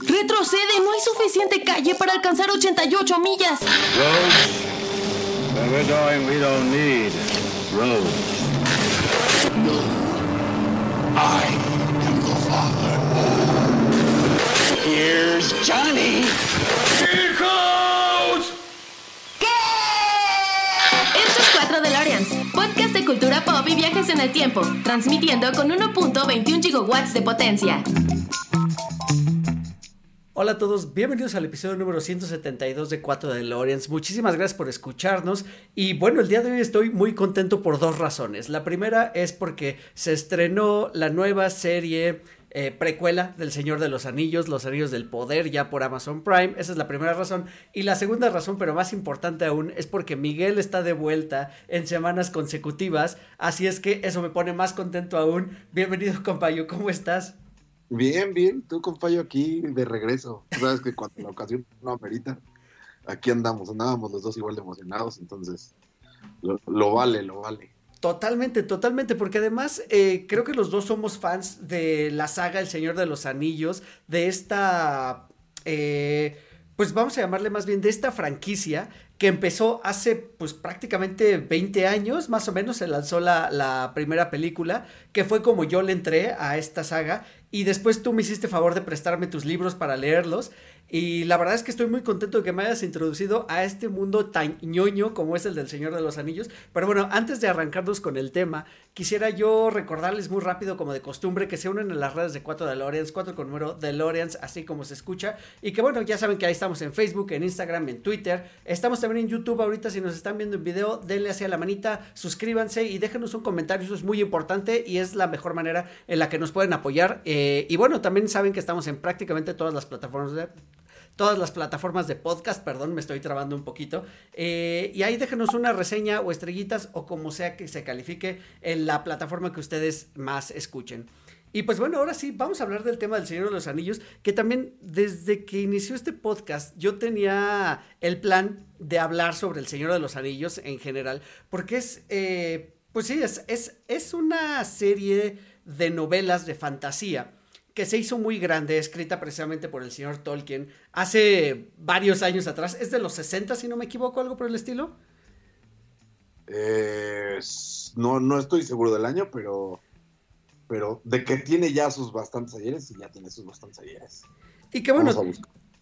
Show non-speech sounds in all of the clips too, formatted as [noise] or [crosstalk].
Retrocede, no hay suficiente calle para alcanzar 88 millas. Roads? Where we're going, we don't need roads. I am your father. Here's Johnny. Here goes! Esto es 4 DeLoreans, podcast de cultura pop y viajes en el tiempo, transmitiendo con 1.21 gigawatts de potencia. Hola a todos, bienvenidos al episodio número 172 de 4 de DeLoreans. Muchísimas gracias por escucharnos y bueno, el día de hoy estoy muy contento por dos razones. La primera es porque se estrenó la nueva serie eh, precuela del Señor de los Anillos, Los Anillos del Poder, ya por Amazon Prime. Esa es la primera razón. Y la segunda razón, pero más importante aún, es porque Miguel está de vuelta en semanas consecutivas. Así es que eso me pone más contento aún. Bienvenido, compañero, ¿cómo estás? Bien, bien, tú compañero aquí de regreso. Sabes que cuando la ocasión no amerita, aquí andamos, andábamos los dos igual de emocionados, entonces lo, vale, lo vale. Totalmente, totalmente, porque además eh, creo que los dos somos fans de la saga El Señor de los Anillos, de esta, eh, pues vamos a llamarle más bien de esta franquicia que empezó hace pues prácticamente 20 años, más o menos se lanzó la, la primera película, que fue como yo le entré a esta saga y después tú me hiciste favor de prestarme tus libros para leerlos. Y la verdad es que estoy muy contento de que me hayas introducido a este mundo tan ñoño como es el del Señor de los Anillos. Pero bueno, antes de arrancarnos con el tema, quisiera yo recordarles muy rápido, como de costumbre, que se unen en las redes de 4 DeLoreans, 4 con número DeLoreans, así como se escucha. Y que bueno, ya saben que ahí estamos en Facebook, en Instagram, en Twitter. Estamos también en YouTube ahorita. Si nos están viendo en video, denle hacia la manita, suscríbanse y déjenos un comentario. Eso es muy importante y es la mejor manera en la que nos pueden apoyar. Eh, y bueno, también saben que estamos en prácticamente todas las plataformas de todas las plataformas de podcast, perdón, me estoy trabando un poquito. Eh, y ahí déjenos una reseña o estrellitas o como sea que se califique en la plataforma que ustedes más escuchen. Y pues bueno, ahora sí, vamos a hablar del tema del Señor de los Anillos, que también desde que inició este podcast yo tenía el plan de hablar sobre el Señor de los Anillos en general, porque es, eh, pues sí, es, es, es una serie de novelas de fantasía que se hizo muy grande, escrita precisamente por el señor Tolkien hace varios años atrás. Es de los 60, si no me equivoco, algo por el estilo. Eh, no, no estoy seguro del año, pero, pero de que tiene ya sus bastantes ayeres, y ya tiene sus bastantes ayeres. Y que bueno,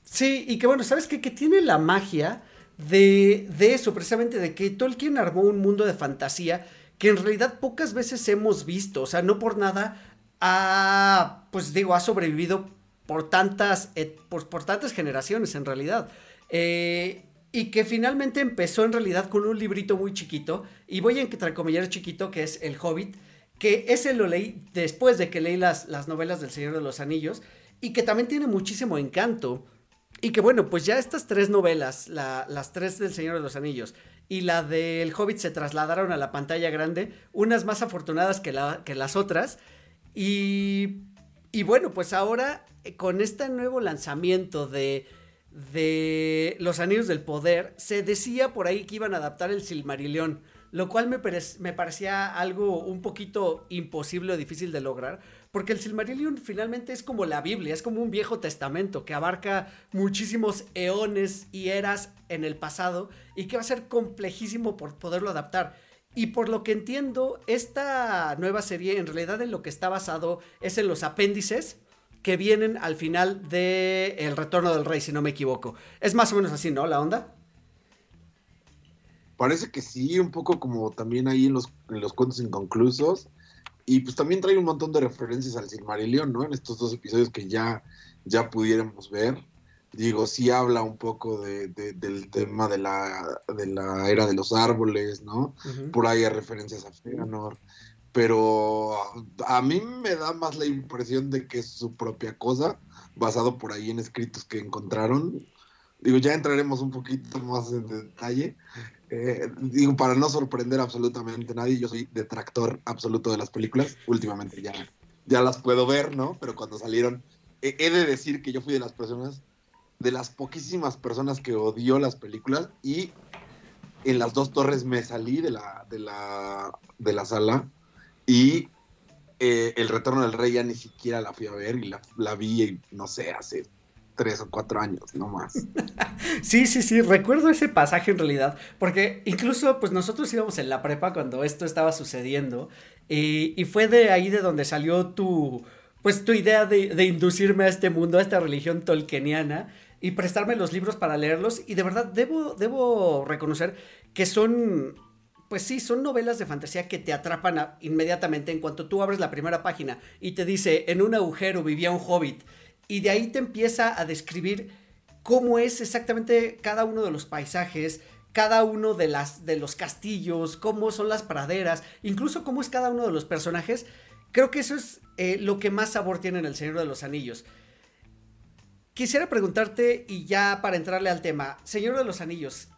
sí, y que bueno, ¿sabes qué? Que tiene la magia de, de eso, precisamente de que Tolkien armó un mundo de fantasía que en realidad pocas veces hemos visto, o sea, no por nada ha, pues digo, ha sobrevivido por tantas, eh, por, por, tantas generaciones en realidad. Eh, y que finalmente empezó en realidad con un librito muy chiquito, y voy a entrecomillar chiquito, que es El Hobbit, que ese lo leí después de que leí las, las novelas del Señor de los Anillos, y que también tiene muchísimo encanto. Y que bueno, pues ya estas tres novelas, la, las tres del Señor de los Anillos y la del Hobbit se trasladaron a la pantalla grande, unas más afortunadas que, la, que las otras, y, y bueno, pues ahora eh, con este nuevo lanzamiento de, de Los Anillos del Poder, se decía por ahí que iban a adaptar el Silmarillion, lo cual me, me parecía algo un poquito imposible o difícil de lograr, porque el Silmarillion finalmente es como la Biblia, es como un viejo testamento que abarca muchísimos eones y eras en el pasado y que va a ser complejísimo por poderlo adaptar. Y por lo que entiendo, esta nueva serie en realidad en lo que está basado es en los apéndices que vienen al final de El Retorno del Rey, si no me equivoco. Es más o menos así, ¿no? La onda. Parece que sí, un poco como también ahí en los, en los cuentos inconclusos. Y pues también trae un montón de referencias al Silmarillion, ¿no? En estos dos episodios que ya, ya pudiéramos ver digo, sí habla un poco de, del tema de la, de la era de los árboles, ¿no? Por ahí hay referencias a Feanor, pero a mí me da más la impresión de que es su propia cosa, basado por ahí en escritos que encontraron. Digo, ya entraremos un poquito más en detalle. Eh, digo, para no sorprender absolutamente a nadie, yo soy detractor absoluto de las películas. Últimamente ya, ya las puedo ver, ¿no? Pero cuando salieron, he de decir que yo fui de las personas de las poquísimas personas que odió las películas y en las dos torres me salí de la, de la, de la sala y eh, El Retorno del Rey ya ni siquiera la fui a ver y la, la vi, no sé, hace tres o cuatro años, no más. [laughs] sí, sí, sí, recuerdo ese pasaje en realidad, porque incluso pues nosotros íbamos en la prepa cuando esto estaba sucediendo y, y fue de ahí de donde salió tu, pues tu idea de, de, inducirme a este mundo, a esta religión tolkieniana y prestarme los libros para leerlos y de verdad debo, debo reconocer que son pues sí, son novelas de fantasía que te atrapan inmediatamente en cuanto tú abres la primera página y te dice, en un agujero vivía un hobbit y de ahí te empieza a describir cómo es exactamente cada uno de los paisajes, cada uno de, las, de los castillos, cómo son las praderas, incluso cómo es cada uno de los personajes. Creo que eso es eh, lo que más sabor tiene en El Señor de los Anillos. Quisiera preguntarte, y ya para entrarle al tema, Señor de los Anillos,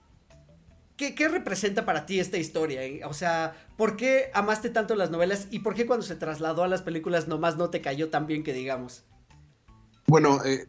¿qué, representa para ti esta historia? O sea, ¿por qué amaste tanto las novelas y por qué cuando se trasladó a las películas nomás no te cayó tan bien que digamos? Bueno, eh,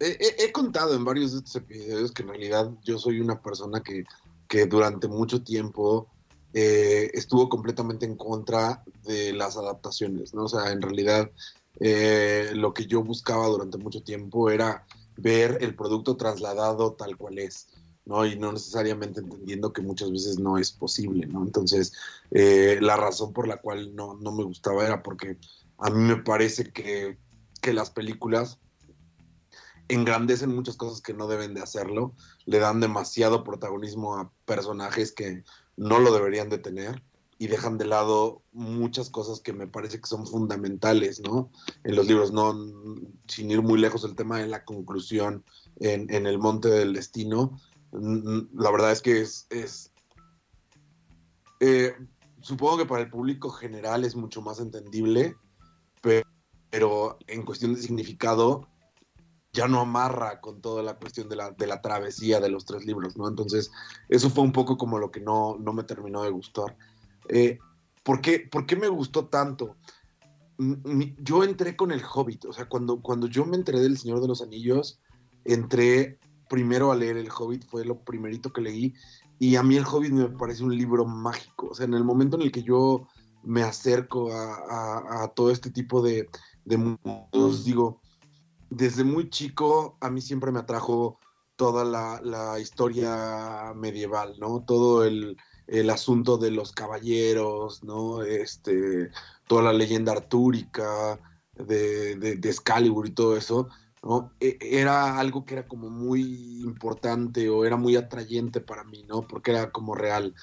he, he, contado en varios de estos episodios que en realidad yo soy una persona que, que durante mucho tiempo eh, estuvo completamente en contra de las adaptaciones, ¿no? O sea, en realidad eh, lo que yo buscaba durante mucho tiempo era ver el producto trasladado tal cual es, ¿no? Y no necesariamente entendiendo que muchas veces no es posible, ¿no? Entonces, eh, la razón por la cual no, no me gustaba era porque a mí me parece que que las películas engrandecen muchas cosas que no deben de hacerlo, le dan demasiado protagonismo a personajes que no lo deberían de tener y dejan de lado muchas cosas que me parece que son fundamentales, ¿no? En los libros, no, sin ir muy lejos el tema de la conclusión en, el Monte del Destino, la verdad es que es, es eh, supongo que para el público general es mucho más entendible, pero pero en cuestión de significado ya no amarra con toda la cuestión de la, de la travesía de los tres libros, ¿no? Entonces, eso fue un poco como lo que no, no me terminó de gustar. Eh, ¿por, qué, ¿Por qué me gustó tanto? Yo entré con el Hobbit, o sea, cuando, cuando yo me enteré del Señor de los Anillos, entré primero a leer el Hobbit, fue lo primerito que leí, y a mí el Hobbit me parece un libro mágico, o sea, en el momento en el que yo me acerco a, todo este tipo de, de mundos. Digo, desde muy chico a mí siempre me atrajo toda la, historia medieval, ¿no? Todo el, asunto de los caballeros, ¿no? Este, toda la leyenda artúrica de, de, Excalibur y todo eso, ¿no? E, era algo que era como muy importante o era muy atrayente para mí, ¿no? Porque era como real.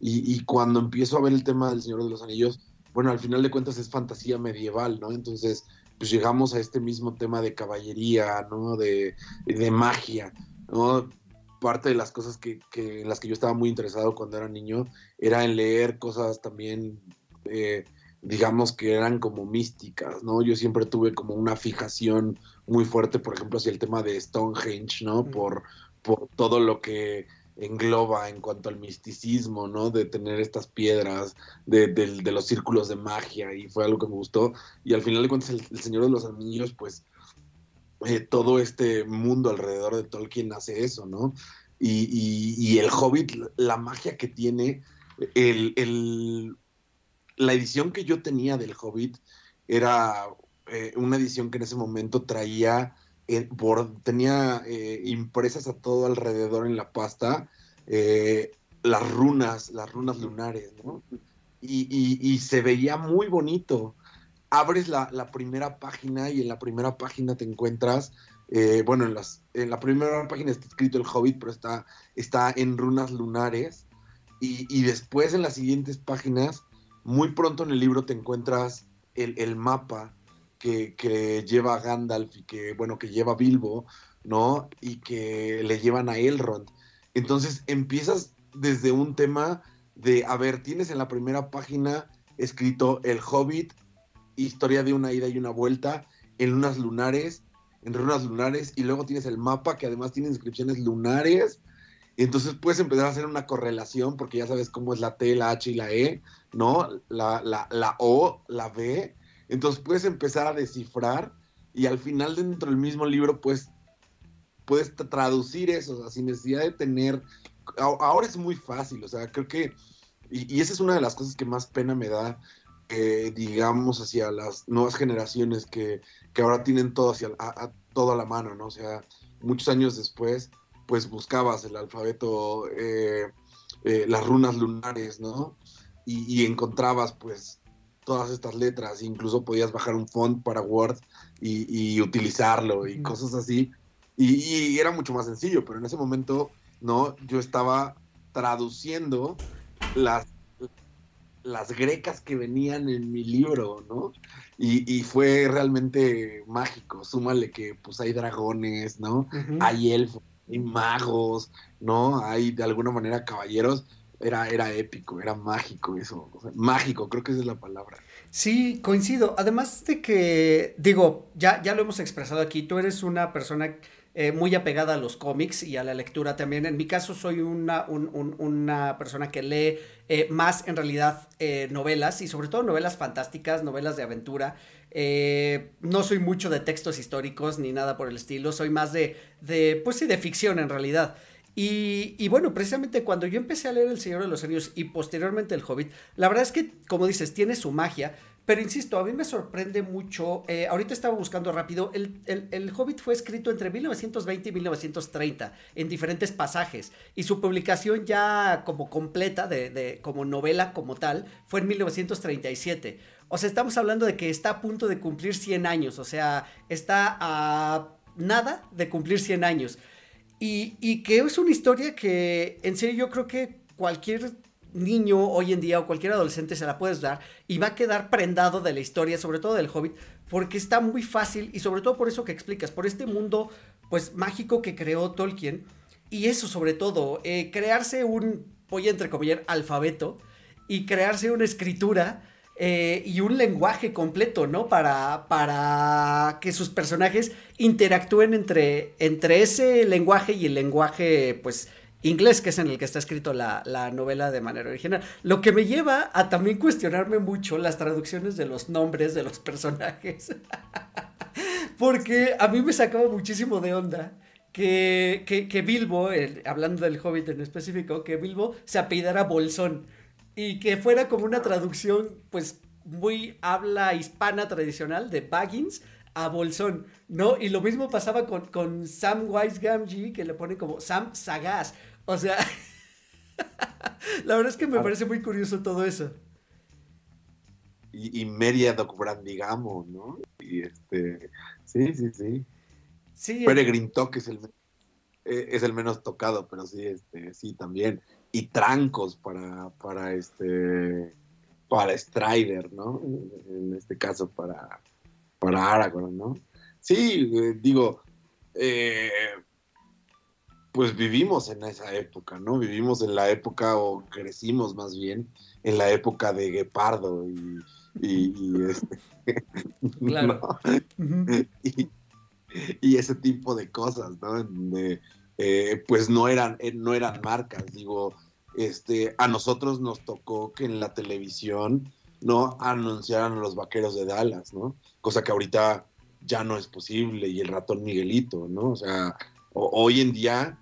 Y, y cuando empiezo a ver el tema del Señor de los Anillos, bueno, al final de cuentas es fantasía medieval, ¿no? Entonces, pues llegamos a este mismo tema de caballería, ¿no? De, de magia, ¿no? Parte de las cosas que, que, en las que yo estaba muy interesado cuando era niño era en leer cosas también, eh, digamos, que eran como místicas, ¿no? Yo siempre tuve como una fijación muy fuerte, por ejemplo, hacia el tema de Stonehenge, ¿no? Por, por todo lo que engloba en cuanto al misticismo, ¿no? De tener estas piedras, de, de, los círculos de magia, y fue algo que me gustó. Y al final de cuentas, el, Señor de los Anillos, pues, eh, todo este mundo alrededor de Tolkien hace eso, ¿no? Y, y, el Hobbit, la magia que tiene, el, el, la edición que yo tenía del Hobbit era eh, una edición que en ese momento traía por, tenía eh, impresas a todo alrededor en la pasta eh, las runas, las runas lunares, ¿no? Y, se veía muy bonito. Abres la, primera página y en la primera página te encuentras, eh, bueno, en, las, en la primera página está escrito el Hobbit, pero está, está en runas lunares. Y, y después en las siguientes páginas, muy pronto en el libro te encuentras el, el mapa que, lleva a Gandalf y que, bueno, que lleva Bilbo, ¿no? Y que le llevan a Elrond. Entonces empiezas desde un tema de, a ver, tienes en la primera página escrito El Hobbit, historia de una ida y una vuelta, en lunas lunares, en runas lunares, y luego tienes el mapa que además tiene inscripciones lunares. Entonces puedes empezar a hacer una correlación, porque ya sabes cómo es la T, la H y la E, ¿no? La, la, la O, la B, entonces puedes empezar a descifrar y al final dentro del mismo libro pues puedes traducir eso, o sea, sin necesidad de tener... Ahora es muy fácil, o sea, creo que... Y, esa es una de las cosas que más pena me da eh, digamos, hacia las nuevas generaciones que, que ahora tienen todo, hacia, a, a, todo a la mano, ¿no? O sea, muchos años después, pues buscabas el alfabeto, eh, eh, las runas lunares, ¿no? Y, y, encontrabas, pues, todas estas letras, incluso podías bajar un font para Word y, y utilizarlo y mm. cosas así. Y, y, era mucho más sencillo, pero en ese momento, ¿no? Yo estaba traduciendo las, las grecas que venían en mi libro, ¿no? Y, y, fue realmente mágico. Súmale que pues hay dragones, ¿no? Uh -huh. Hay elfos, hay magos, ¿no? Hay de alguna manera caballeros. Era, era épico, era mágico eso. O sea, mágico, creo que esa es la palabra. Sí, coincido. Además de que, digo, ya, ya lo hemos expresado aquí, tú eres una persona eh, muy apegada a los cómics y a la lectura también. En mi caso soy una, un, un, una persona que lee eh, más en realidad eh, novelas y sobre todo novelas fantásticas, novelas de aventura. Eh, no soy mucho de textos históricos ni nada por el estilo, soy más de, de pues sí, de ficción en realidad. Y, y, bueno, precisamente cuando yo empecé a leer El Señor de los Anillos y posteriormente El Hobbit, la verdad es que, como dices, tiene su magia, pero insisto, a mí me sorprende mucho. Eh, ahorita estaba buscando rápido. El, el, el, Hobbit fue escrito entre 1920 y 1930 en diferentes pasajes. Y su publicación ya como completa, de, de, como novela como tal, fue en 1937. O sea, estamos hablando de que está a punto de cumplir 100 años. O sea, está a nada de cumplir 100 años. Y, y que es una historia que en serio yo creo que cualquier niño hoy en día o cualquier adolescente se la puedes dar y va a quedar prendado de la historia, sobre todo del Hobbit, porque está muy fácil y sobre todo por eso que explicas, por este mundo pues mágico que creó Tolkien y eso sobre todo, eh, crearse un, voy a entrecomillar, alfabeto y crearse una escritura eh, y un lenguaje completo, ¿no? Para, para que sus personajes interactúen entre, entre ese lenguaje y el lenguaje pues inglés, que es en el que está escrito la, la, novela de manera original. Lo que me lleva a también cuestionarme mucho las traducciones de los nombres de los personajes. [laughs] Porque a mí me sacaba muchísimo de onda que, que, que Bilbo, el, hablando del Hobbit en específico, que Bilbo se apellidara Bolsón. Y que fuera como una traducción, pues, muy habla hispana tradicional de Baggins a Bolsón, ¿no? Y lo mismo pasaba con, con Sam Wise Gamgee, que le pone como Sam Sagaz. O sea, [laughs] la verdad es que me ah. parece muy curioso todo eso. Y, y Meria digamos, ¿no? Y este, sí, sí, sí. Sí. Peregrine Talk es el, eh, es el menos tocado, pero sí, este, sí, también. Y trancos para, para este, para Strider, ¿no? En este caso, para, para Aragorn, ¿no? Sí, eh, digo, eh, pues vivimos en esa época, ¿no? Vivimos en la época, o crecimos más bien, en la época de Guepardo y, y, y este, [laughs] claro. ¿no? [laughs] y, y, ese tipo de cosas, ¿no? De, eh, pues no eran, eh, no eran marcas, digo, este, a nosotros nos tocó que en la televisión no anunciaran los vaqueros de Dallas, ¿no? Cosa que ahorita ya no es posible, y el ratón Miguelito, ¿no? O sea, o, hoy en día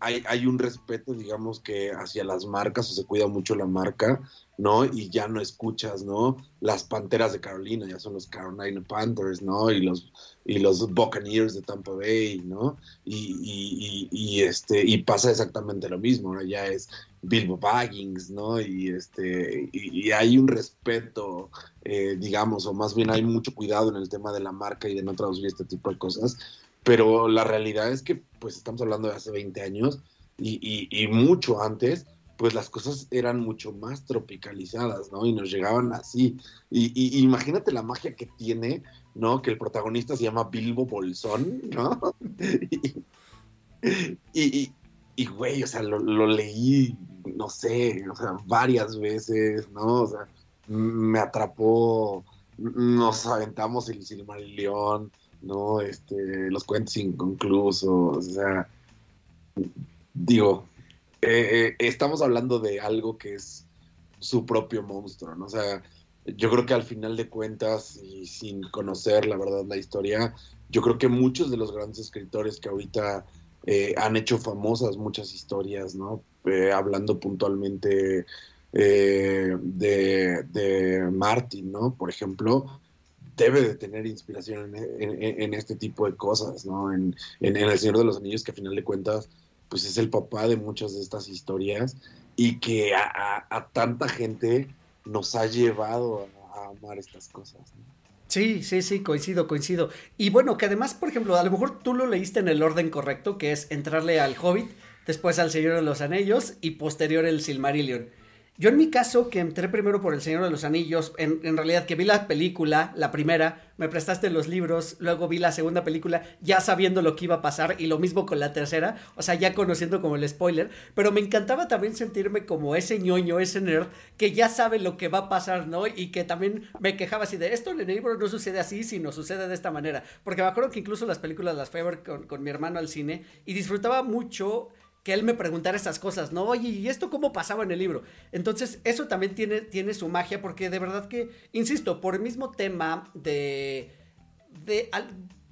hay, hay, un respeto, digamos, que hacia las marcas, o se cuida mucho la marca, ¿no? Y ya no escuchas, ¿no? Las Panteras de Carolina, ya son los Carolina Panthers, ¿no? Y los, y los Buccaneers de Tampa Bay, ¿no? Y, este, y pasa exactamente lo mismo, ahora ya es Bilbo Baggins, ¿no? Y, este, y, hay un respeto, eh, digamos, o más bien hay mucho cuidado en el tema de la marca y de no traducir este tipo de cosas, pero la realidad es que pues estamos hablando de hace 20 años y, y, y, mucho antes, pues las cosas eran mucho más tropicalizadas, ¿no? Y nos llegaban así. Y, y imagínate la magia que tiene, ¿no? Que el protagonista se llama Bilbo Bolsón, ¿no? [laughs] y, y, güey, o sea, lo, lo, leí, no sé, o sea, varias veces, ¿no? O sea, me atrapó, nos aventamos el Silmarillion, ¿no? Este, los cuentos inconclusos, o sea, digo, eh, eh, estamos hablando de algo que es su propio monstruo, ¿no? O sea, yo creo que al final de cuentas, y sin conocer la verdad la historia, yo creo que muchos de los grandes escritores que ahorita eh, han hecho famosas muchas historias, ¿no? Hablando puntualmente de, de Martin, ¿no? Por ejemplo, debe de tener inspiración en, este tipo de cosas, ¿no? En, El Señor de los Anillos, que a final de cuentas, pues es el papá de muchas de estas historias y que a, tanta gente nos ha llevado a, amar estas cosas. Sí, sí, sí, coincido, coincido. Y bueno, que además, por ejemplo, a lo mejor tú lo leíste en el orden correcto, que es entrarle al Hobbit, después al Señor de los Anillos y posterior el Silmarillion. Yo en mi caso, que entré primero por El Señor de los Anillos, en, realidad que vi la película, la primera, me prestaste los libros, luego vi la segunda película, ya sabiendo lo que iba a pasar, y lo mismo con la tercera, o sea, ya conociendo como el spoiler, pero me encantaba también sentirme como ese ñoño, ese nerd, que ya sabe lo que va a pasar, ¿no? Y que también me quejaba así de, esto en el libro no sucede así, sino sucede de esta manera, porque me acuerdo que incluso las películas las fui a ver con, con mi hermano al cine, y disfrutaba mucho que él me preguntara estas cosas, ¿no? Oye, ¿y esto cómo pasaba en el libro? Entonces, eso también tiene, tiene su magia, porque de verdad que, insisto, por el mismo tema de. de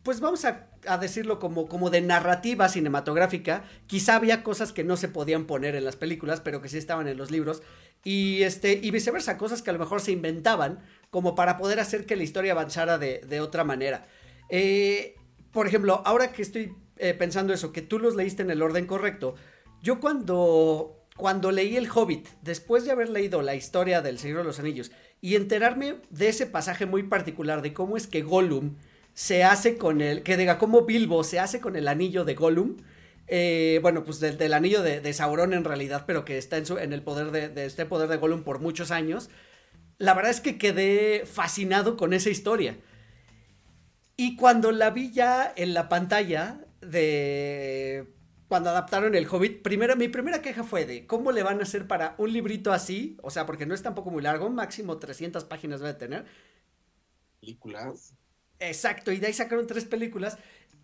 pues vamos a, decirlo como, como de narrativa cinematográfica, quizá había cosas que no se podían poner en las películas, pero que sí estaban en los libros, y, este, y viceversa, cosas que a lo mejor se inventaban como para poder hacer que la historia avanzara de, de otra manera. Eh, por ejemplo, ahora que estoy eh, pensando eso, que tú los leíste en el orden correcto. Yo cuando, cuando leí El Hobbit, después de haber leído la historia del Señor de los Anillos y enterarme de ese pasaje muy particular de cómo es que Gollum se hace con el, que diga, cómo Bilbo se hace con el anillo de Gollum, eh, bueno, pues del, anillo de, Sauron en realidad, pero que está en, su, en el poder de, de, este poder de Gollum por muchos años. La verdad es que quedé fascinado con esa historia. Y cuando la vi ya en la pantalla, de cuando adaptaron el Hobbit, primero, mi primera queja fue de cómo le van a hacer para un librito así, o sea, porque no es tampoco muy largo, máximo 300 páginas debe tener. Películas. Exacto, y de ahí sacaron tres películas.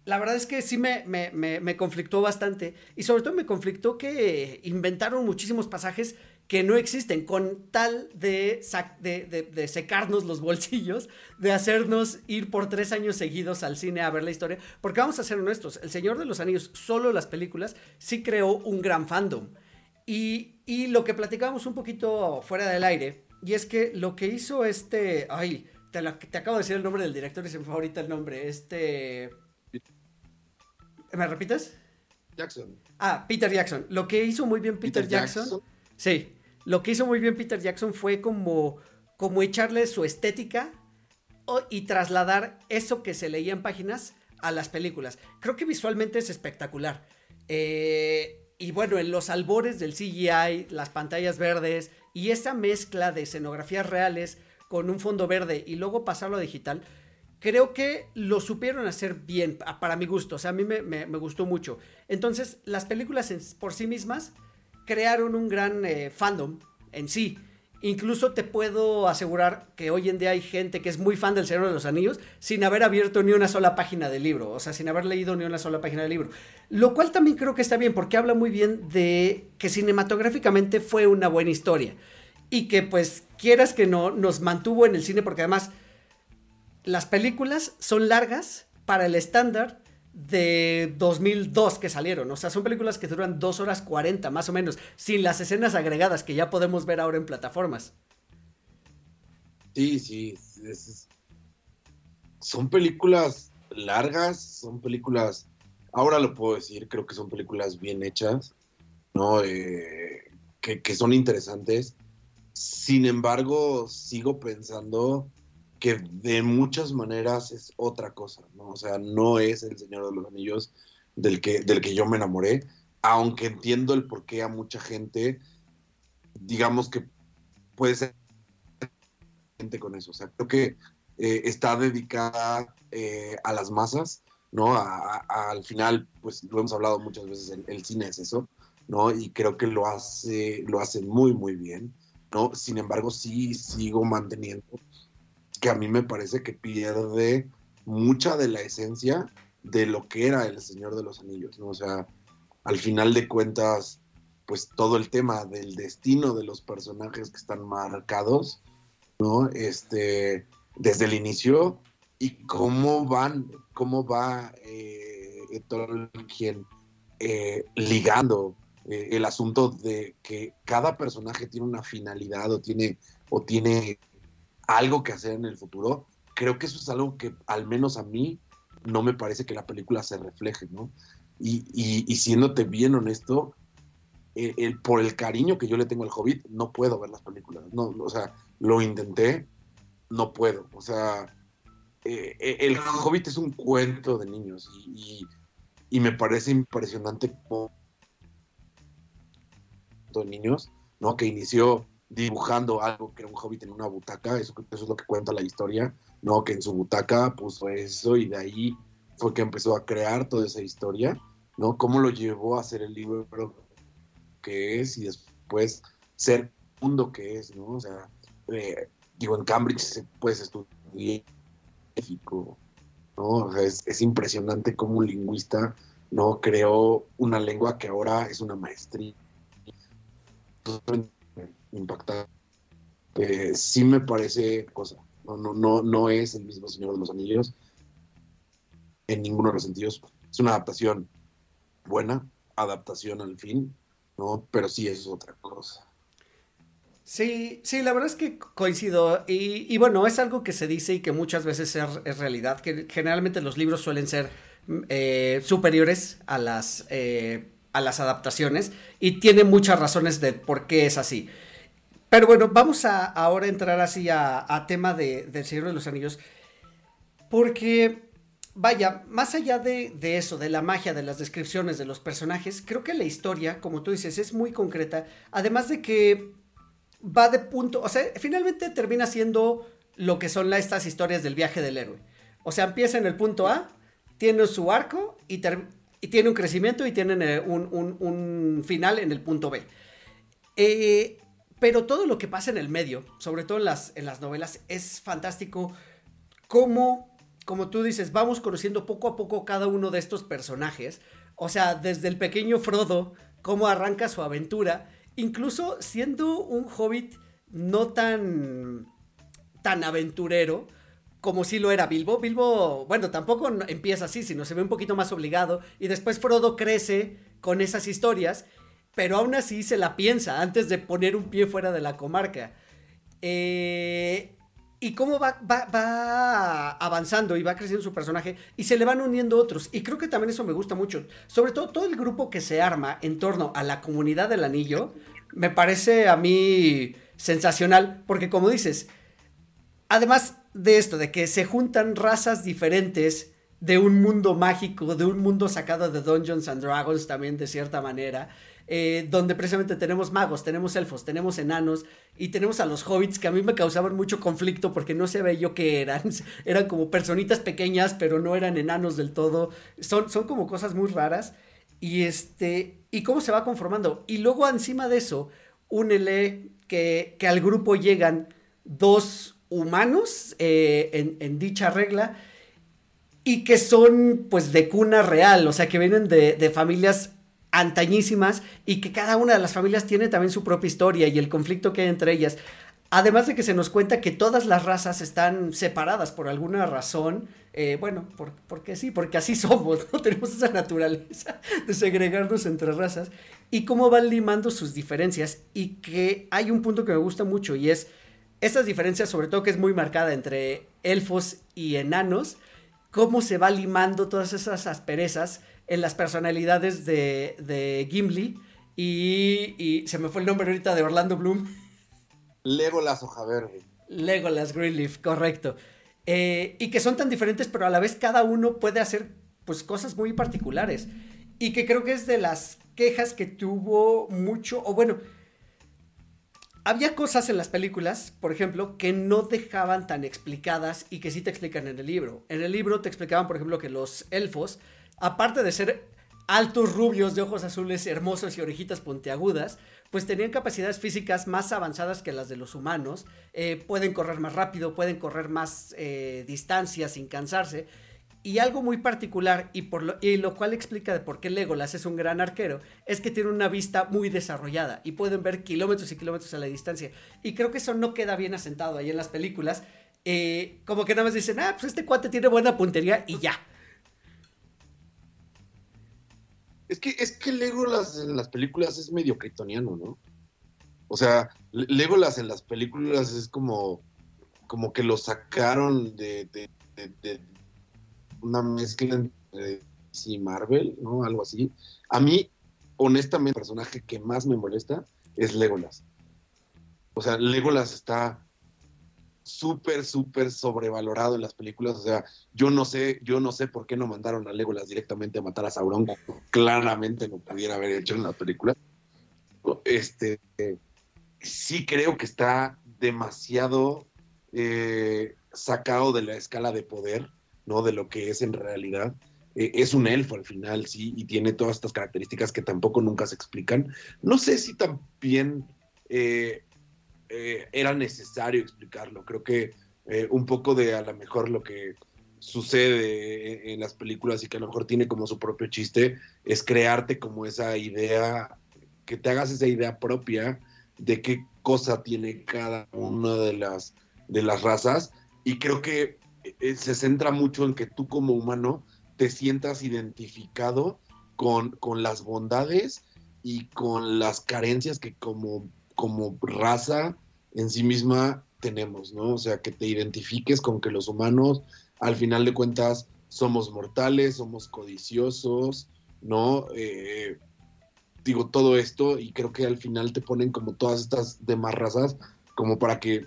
La verdad es que sí me, me, me conflictó bastante, y sobre todo me conflictó que inventaron muchísimos pasajes que no existen, con tal de, de, secarnos los bolsillos, de hacernos ir por tres años seguidos al cine a ver la historia, porque vamos a ser honestos, El Señor de los Anillos, solo las películas, sí creó un gran fandom. Y, y lo que platicábamos un poquito fuera del aire, y es que lo que hizo este, ay, te, te acabo de decir el nombre del director y se me fue ahorita el nombre, este... ¿Me repites? Jackson. Ah, Peter Jackson. Lo que hizo muy bien Peter, Jackson Sí, lo que hizo muy bien Peter Jackson fue como, como echarle su estética y trasladar eso que se leía en páginas a las películas. Creo que visualmente es espectacular. Eh, y bueno, en los albores del CGI, las pantallas verdes y esa mezcla de escenografías reales con un fondo verde y luego pasarlo a digital, creo que lo supieron hacer bien, para mi gusto. O sea, a mí me, gustó mucho. Entonces, las películas por sí mismas crearon un gran eh, fandom en sí. Incluso te puedo asegurar que hoy en día hay gente que es muy fan del Señor de los Anillos sin haber abierto ni una sola página del libro, o sea, sin haber leído ni una sola página del libro. Lo cual también creo que está bien porque habla muy bien de que cinematográficamente fue una buena historia y que pues quieras que no nos mantuvo en el cine porque además las películas son largas para el estándar de 2002 que salieron. O sea, son películas que duran 2 horas 40 más o menos, sin las escenas agregadas que ya podemos ver ahora en plataformas. Sí, sí. son películas largas, son películas, ahora lo puedo decir, creo que son películas bien hechas, ¿no? Eh, que, que son interesantes. Sin embargo, sigo pensando que de muchas maneras es otra cosa, ¿no? O sea, no es el Señor de los Anillos del que, del que yo me enamoré, aunque entiendo el por qué a mucha gente, digamos que puede ser gente con eso. O sea, creo que eh, está dedicada eh, a las masas, ¿no? al final, pues lo hemos hablado muchas veces, el, el, cine es eso, ¿no? Y creo que lo hace, lo hace muy, muy bien, ¿no? Sin embargo, sí sigo manteniendo que a mí me parece que pierde mucha de la esencia de lo que era el Señor de los Anillos, ¿no? O sea, al final de cuentas, pues todo el tema del destino de los personajes que están marcados, ¿no? Este, desde el inicio y cómo van, cómo va eh, quien eh, ligando eh, el asunto de que cada personaje tiene una finalidad o tiene, o tiene algo que hacer en el futuro, creo que eso es algo que al menos a mí no me parece que la película se refleje, ¿no? Y, y, siéndote bien honesto, eh, el, por el cariño que yo le tengo al Hobbit, no puedo ver las películas. No, o sea, lo intenté, no puedo. O sea, eh, eh, el Hobbit es un cuento de niños y, y, me parece impresionante como de niños, ¿no? Que inició dibujando algo que era un hobbit en una butaca, eso, eso es lo que cuenta la historia, ¿no? Que en su butaca puso eso y de ahí fue que empezó a crear toda esa historia, ¿no? Cómo lo llevó a hacer el libro que es y después ser el mundo que es, ¿no? O sea, eh, digo, en Cambridge se puedes estudiar México, ¿no? es, es, impresionante cómo un lingüista, ¿no? Creó una lengua que ahora es una maestría. Impactante. Eh, sí me parece cosa. No, no, no, no es el mismo Señor de los Anillos en ninguno de los sentidos. Es una adaptación buena, adaptación al fin, ¿no? Pero sí es otra cosa. Sí, sí, la verdad es que coincido. Y, bueno, es algo que se dice y que muchas veces es, realidad, que generalmente los libros suelen ser eh, superiores a las, eh, a las adaptaciones y tiene muchas razones de por qué es así. Pero bueno, vamos a ahora entrar así a, tema de, del Señor de los Anillos, porque vaya, más allá de, eso, de la magia, de las descripciones de los personajes, creo que la historia, como tú dices, es muy concreta. Además de que va de punto, o sea, finalmente termina siendo lo que son estas historias del viaje del héroe. O sea, empieza en el punto A, tiene su arco y, tiene un crecimiento y tienen eh, un, final en el punto B. Eh, pero todo lo que pasa en el medio, sobre todo en las, en las novelas, es fantástico. Como, como tú dices, vamos conociendo poco a poco cada uno de estos personajes. O sea, desde el pequeño Frodo, cómo arranca su aventura incluso siendo un hobbit no tan, tan aventurero como si lo era Bilbo. Bilbo, bueno, tampoco empieza así, sino se ve un poquito más obligado. Y después Frodo crece con esas historias, pero aún así se la piensa antes de poner un pie fuera de la comarca. Eh, y cómo va, va, avanzando y va creciendo su personaje y se le van uniendo otros. Y creo que también eso me gusta mucho. Sobre todo todo el grupo que se arma en torno a la comunidad del anillo, me parece a mí sensacional, porque como dices, además de esto, de que se juntan razas diferentes de un mundo mágico, de un mundo sacado de Dungeons and Dragons también de cierta manera, eh, donde precisamente tenemos magos, tenemos elfos, tenemos enanos y tenemos a los hobbits que a mí me causaban mucho conflicto porque no se ve yo qué eran, [laughs] eran como personitas pequeñas pero no eran enanos del todo, son, son como cosas muy raras y este, y cómo se va conformando. Y luego encima de eso, únele que, que al grupo llegan dos humanos eh, en, en dicha regla y que son pues de cuna real, o sea que vienen de, de familias antañísimas y que cada una de las familias tiene también su propia historia y el conflicto que hay entre ellas. Además de que se nos cuenta que todas las razas están separadas por alguna razón, eh, bueno, por, porque sí, porque así [laughs] somos, ¿no? Tenemos esa naturaleza de segregarnos entre razas y cómo van limando sus diferencias y que hay un punto que me gusta mucho y es esas diferencias, sobre todo que es muy marcada entre elfos y enanos, cómo se va limando todas esas asperezas en las personalidades de, de Gimli y, se me fue el nombre ahorita de Orlando Bloom. Legolas Hoja Verde. Legolas Greenleaf, correcto. Eh, y que son tan diferentes, pero a la vez cada uno puede hacer pues cosas muy particulares. Y que creo que es de las quejas que tuvo mucho, o bueno, había cosas en las películas, por ejemplo, que no dejaban tan explicadas y que sí te explican en el libro. En el libro te explicaban, por ejemplo, que los elfos aparte de ser altos rubios de ojos azules hermosos y orejitas puntiagudas, pues tenían capacidades físicas más avanzadas que las de los humanos, eh, pueden correr más rápido, pueden correr más eh, distancias sin cansarse. Y algo muy particular, y, por lo, cual explica de por qué Legolas es un gran arquero, es que tiene una vista muy desarrollada y pueden ver kilómetros y kilómetros a la distancia. Y creo que eso no queda bien asentado ahí en las películas. Eh, como que nada más dicen, ah, pues este cuate tiene buena puntería y ya que, es que Legolas en las películas es medio kryptoniano, ¿no? O sea, Legolas en las películas es como, como que lo sacaron de, de, de, una mezcla entre sí, Marvel, ¿no? Algo así. A mí, honestamente, el personaje que más me molesta es Legolas. O sea, Legolas está súper, súper sobrevalorado en las películas. O sea, yo no sé, yo no sé por qué no mandaron a Legolas directamente a matar a Sauron. Claramente no pudiera haber hecho en las películas. Este, sí creo que está demasiado eh, sacado de la escala de poder, ¿no? De lo que es en realidad. Eh, es un elfo al final, sí, y tiene todas estas características que tampoco nunca se explican. No sé si también eh, eh, era necesario explicarlo. Creo que un poco de a lo mejor lo que sucede en, las películas y que a lo mejor tiene como su propio chiste es crearte como esa idea, que te hagas esa idea propia de qué cosa tiene cada una de las, de las razas. Y creo que se centra mucho en que tú como humano te sientas identificado con, con las bondades y con las carencias que como, como raza en sí misma tenemos, ¿no? O sea, que te identifiques con que los humanos, al final de cuentas, somos mortales, somos codiciosos, ¿no? Eh, digo, todo esto y creo que al final te ponen como todas estas demás razas como para que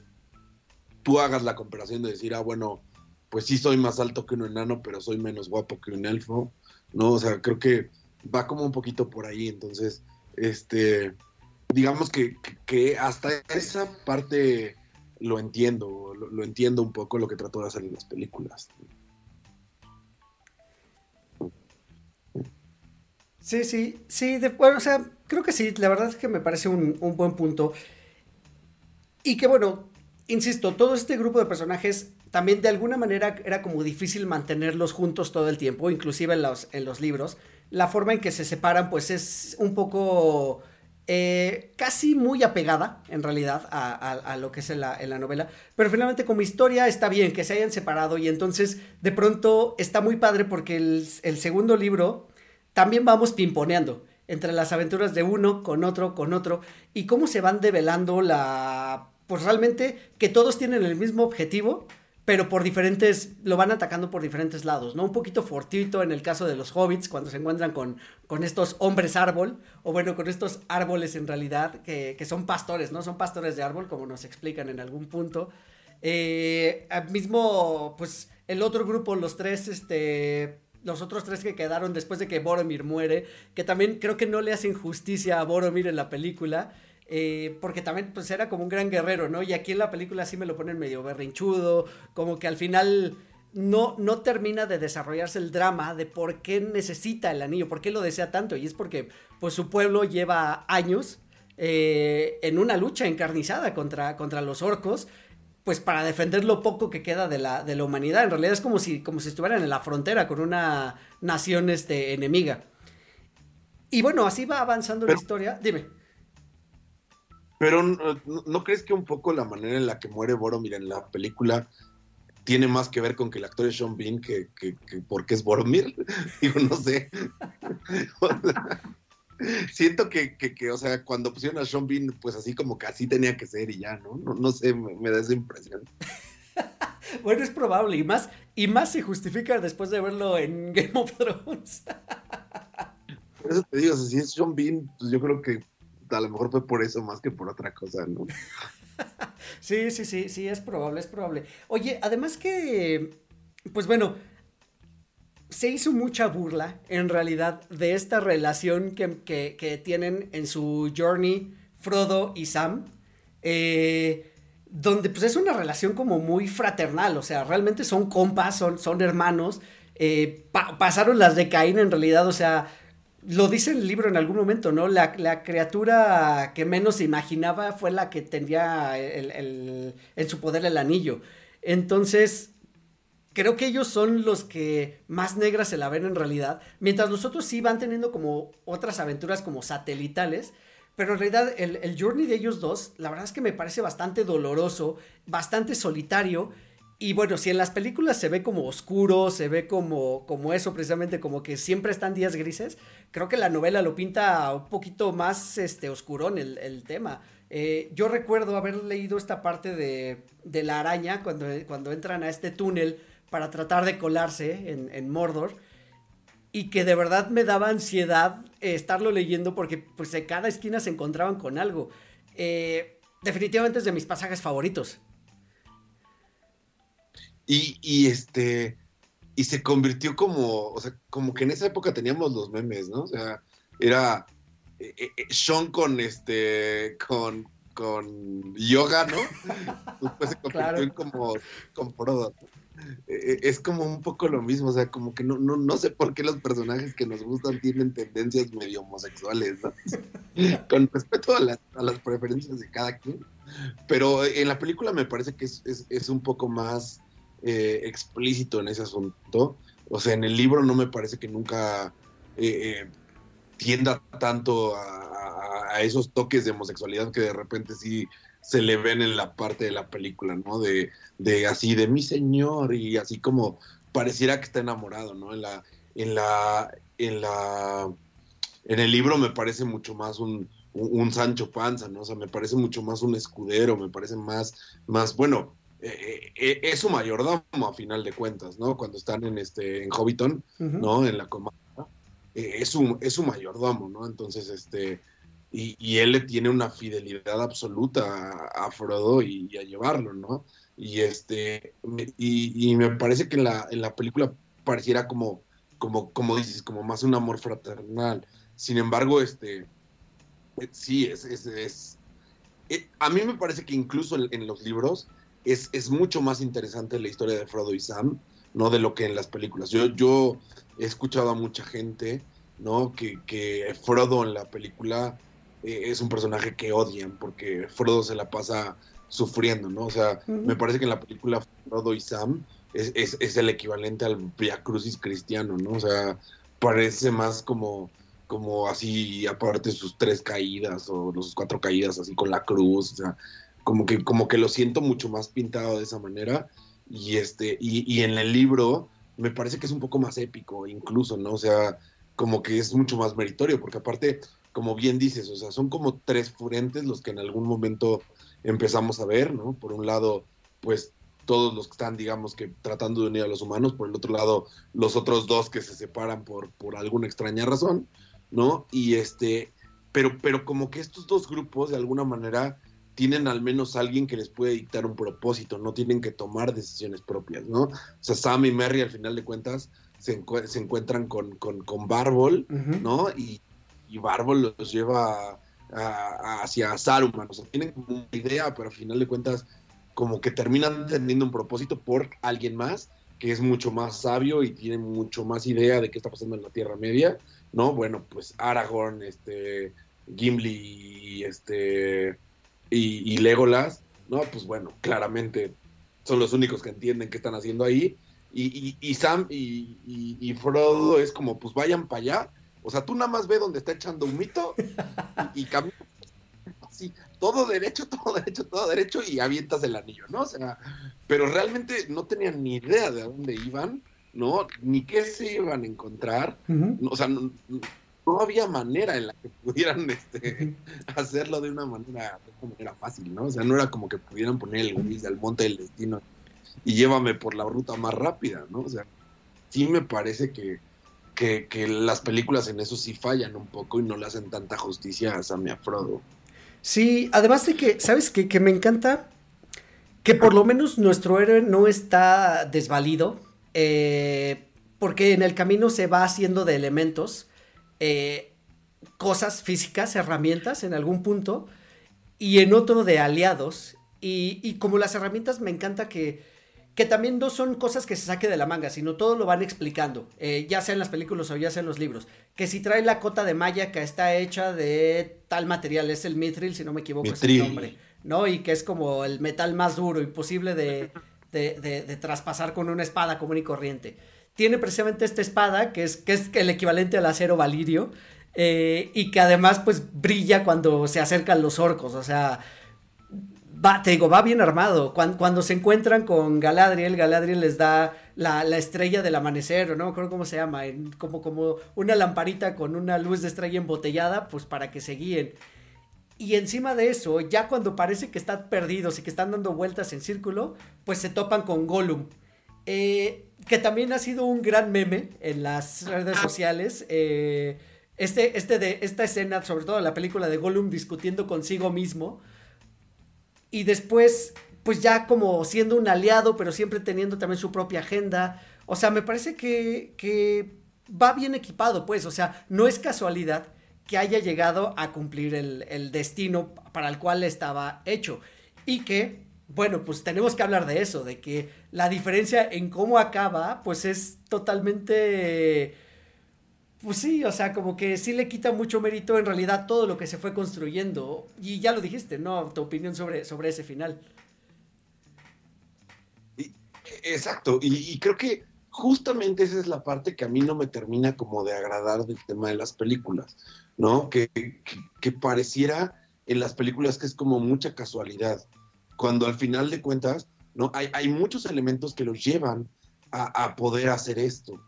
tú hagas la comparación de decir, ah, bueno, pues sí soy más alto que un enano, pero soy menos guapo que un elfo, ¿no? O sea, creo que va como un poquito por ahí, entonces, este, digamos que, que hasta esa parte lo entiendo, lo, entiendo un poco lo que trató de hacer en las películas. Sí, sí, sí, bueno, o sea, creo que sí, la verdad es que me parece un, un buen punto. Y que bueno, insisto, todo este grupo de personajes también de alguna manera era como difícil mantenerlos juntos todo el tiempo, inclusive en los, en los libros. La forma en que se separan pues es un poco eh, casi muy apegada en realidad a, lo que es en la, novela, pero finalmente como historia está bien que se hayan separado y entonces de pronto está muy padre porque el, el segundo libro también vamos pimponeando entre las aventuras de uno con otro, con otro, y cómo se van develando la... Pues realmente que todos tienen el mismo objetivo, pero por diferentes, lo van atacando por diferentes lados, ¿no? Un poquito fortuito en el caso de los hobbits, cuando se encuentran con, con estos hombres árbol, o bueno, con estos árboles en realidad, que, son pastores, ¿no? Son pastores de árbol, como nos explican en algún punto. Eh, mismo, pues, el otro grupo, los tres, este, los otros tres que quedaron después de que Boromir muere, que también creo que no le hacen justicia a Boromir en la película, eh, porque también pues era como un gran guerrero, ¿no? Y aquí en la película sí me lo ponen medio berrinchudo, como que al final no, no termina de desarrollarse el drama de por qué necesita el anillo, por qué lo desea tanto, y es porque pues su pueblo lleva años eh, en una lucha encarnizada contra, contra los orcos, pues para defender lo poco que queda de la, de la humanidad. En realidad es como si, como si estuvieran en la frontera con una nación este, enemiga. Y bueno, así va avanzando la historia. Dime. Pero ¿no, crees que un poco la manera en la que muere Boromir en la película tiene más que ver con que el actor es Sean Bean que, que, porque es Boromir? [laughs] Digo, no sé. [laughs] siento que, que, o sea, cuando pusieron a Sean Bean, pues así como que así tenía que ser y ya, ¿no? No, sé, me, da esa impresión. [laughs] bueno, es probable, y más, y más se justifica después de verlo en Game of Thrones. Por eso te digo, si es Sean Bean, pues yo creo que a lo mejor fue por eso más que por otra cosa, ¿no? [laughs] sí, sí, sí, sí, es probable, es probable. Oye, además que, pues bueno, se hizo mucha burla, en realidad, de esta relación que, tienen en su journey Frodo y Sam. Eh, donde pues es una relación como muy fraternal, o sea, realmente son compas, son, son hermanos. Eh, pasaron las de Caín en realidad, o sea, lo dice el libro en algún momento, ¿no? La, criatura que menos imaginaba fue la que tendría el, en su poder el anillo. Entonces, creo que ellos son los que más negras se la ven en realidad, mientras los otros sí van teniendo como otras aventuras como satelitales, pero en realidad el, el journey de ellos dos, la verdad es que me parece bastante doloroso, bastante solitario, Y bueno, si en las películas se ve como oscuro, se ve como, como eso, precisamente como que siempre están días grises, creo que la novela lo pinta un poquito más este, oscurón el, el tema. Eh, yo recuerdo haber leído esta parte de, de, la araña cuando, cuando entran a este túnel para tratar de colarse en, en Mordor y que de verdad me daba ansiedad estarlo leyendo porque pues de cada esquina se encontraban con algo. Eh, definitivamente es de mis pasajes favoritos. Y, y, este, y se convirtió como, o sea, como que en esa época teníamos los memes, ¿no? O sea, era eh, eh, Sean con este, con, con yoga, ¿no? [laughs] Después se convirtió en como con Frodo. Eh, es como un poco lo mismo, o sea, como que no, no, no sé por qué los personajes que nos gustan tienen tendencias medio homosexuales, ¿no? [laughs] Con respeto a, la, a, las preferencias de cada quien. Pero en la película me parece que es, es, es un poco más eh, explícito en ese asunto. O sea, en el libro no me parece que nunca eh, eh, tienda tanto a, esos toques de homosexualidad que de repente sí se le ven en la parte de la película, ¿no? De, de así, de mi señor, y así como pareciera que está enamorado, ¿no? En la, en la, en la, en el libro me parece mucho más un, un, un Sancho Panza, ¿no? O sea, me parece mucho más un escudero, me parece más, más, bueno, eh, eh, es su mayordomo a final de cuentas, ¿no? Cuando están en este en Hobbiton, uh -huh. ¿no? En la comarca, eh, es su es su mayordomo, ¿no? Entonces, este y, y, él le tiene una fidelidad absoluta a, a Frodo y, y, a llevarlo, ¿no? Y este y, y, me parece que en la, en la película pareciera como como como dices, como más un amor fraternal. Sin embargo, este sí es, es, es a mí me parece que incluso en, en los libros es, es, mucho más interesante la historia de Frodo y Sam, ¿no? De lo que en las películas. Yo, yo he escuchado a mucha gente, ¿no? Que, que Frodo en la película eh, es un personaje que odian porque Frodo se la pasa sufriendo, ¿no? O sea, uh -huh. me parece que en la película Frodo y Sam es, es, es el equivalente al Via Crucis cristiano, ¿no? O sea, parece más como como así, aparte sus tres caídas o sus cuatro caídas, así con la cruz, o sea, como que, como que lo siento mucho más pintado de esa manera. Y, este, y, en el libro me parece que es un poco más épico, incluso, ¿no? O sea, como que es mucho más meritorio, porque aparte, como bien dices, o sea, son como tres frentes los que en algún momento empezamos a ver, ¿no? Por un lado, pues todos los que están, digamos, que tratando de unir a los humanos, por el otro lado, los otros dos que se separan por, por alguna extraña razón, ¿no? Y este, pero, pero como que estos dos grupos, de alguna manera, tienen al menos alguien que les puede dictar un propósito, no tienen que tomar decisiones propias, ¿no? O sea, Sam y Merry al final de cuentas se, encu se encuentran con, con, con Barbol, uh -huh. ¿no? Y, y, Barbol los lleva a, a, hacia Saruman, o sea, tienen como una idea, pero al final de cuentas como que terminan teniendo un propósito por alguien más que es mucho más sabio y tiene mucho más idea de qué está pasando en la Tierra Media, ¿no? Bueno, pues Aragorn, este, Gimli, este y, y, Legolas, ¿no? Pues bueno, claramente son los únicos que entienden qué están haciendo ahí. Y, y, y Sam y, Frodo es como, pues vayan para allá. O sea, tú nada más ve donde está echando un mito y, camina así, todo derecho, todo derecho, todo derecho y avientas el anillo, ¿no? O sea, pero realmente no tenían ni idea de a dónde iban, ¿no? Ni qué se iban a encontrar. Uh -huh. O sea, no, no había manera en la que pudieran [laughs] este, hacerlo de una manera, de una manera fácil, ¿no? O sea, no era como que pudieran poner el gris del monte del destino y llévame por la ruta más rápida, ¿no? O sea, sí me parece que, que, las películas en eso sí fallan un poco y no le hacen tanta justicia a Sam y a Frodo. Sí, además de que, ¿sabes qué? Que me encanta que por lo menos nuestro héroe no está desvalido, eh, porque en el camino se va haciendo de elementos eh, cosas físicas, herramientas en algún punto, y en otro de aliados. Y, y, como las herramientas me encanta que, que también no son cosas que se saque de la manga, sino todo lo van explicando, eh, ya sea en las películas o ya sea en los libros. Que si trae la cota de malla que está hecha de tal material, es el mithril, si no me equivoco, es el nombre, ¿no? Y que es como el metal más duro, imposible de, de, de, de traspasar con una espada común y corriente tiene precisamente esta espada, que es, que es el equivalente al acero valirio, eh, y que además pues brilla cuando se acercan los orcos, o sea, va, te digo, va bien armado. Cuando, cuando, se encuentran con Galadriel, Galadriel les da la, la estrella del amanecer, o no me cómo se llama, como, como una lamparita con una luz de estrella embotellada, pues para que se guíen. Y encima de eso, ya cuando parece que están perdidos y que están dando vueltas en círculo, pues se topan con Gollum. Eh, que también ha sido un gran meme en las redes sociales. Eh, este, este de, esta escena, sobre todo la película de Gollum discutiendo consigo mismo. Y después, pues ya como siendo un aliado, pero siempre teniendo también su propia agenda. O sea, me parece que, que va bien equipado, pues. O sea, no es casualidad que haya llegado a cumplir el, destino para el cual estaba hecho. Y que, bueno, pues tenemos que hablar de eso, de que la diferencia en cómo acaba, pues es totalmente... Pues sí, o sea, como que sí le quita mucho mérito en realidad todo lo que se fue construyendo. Y ya lo dijiste, ¿no? Tu opinión sobre, sobre ese final. Exacto, y, creo que justamente esa es la parte que a mí no me termina como de agradar del tema de las películas. ¿no? Que, que, pareciera en las películas que es como mucha casualidad, cuando al final de cuentas, ¿no? Hay, hay muchos elementos que los llevan a, a, poder hacer esto,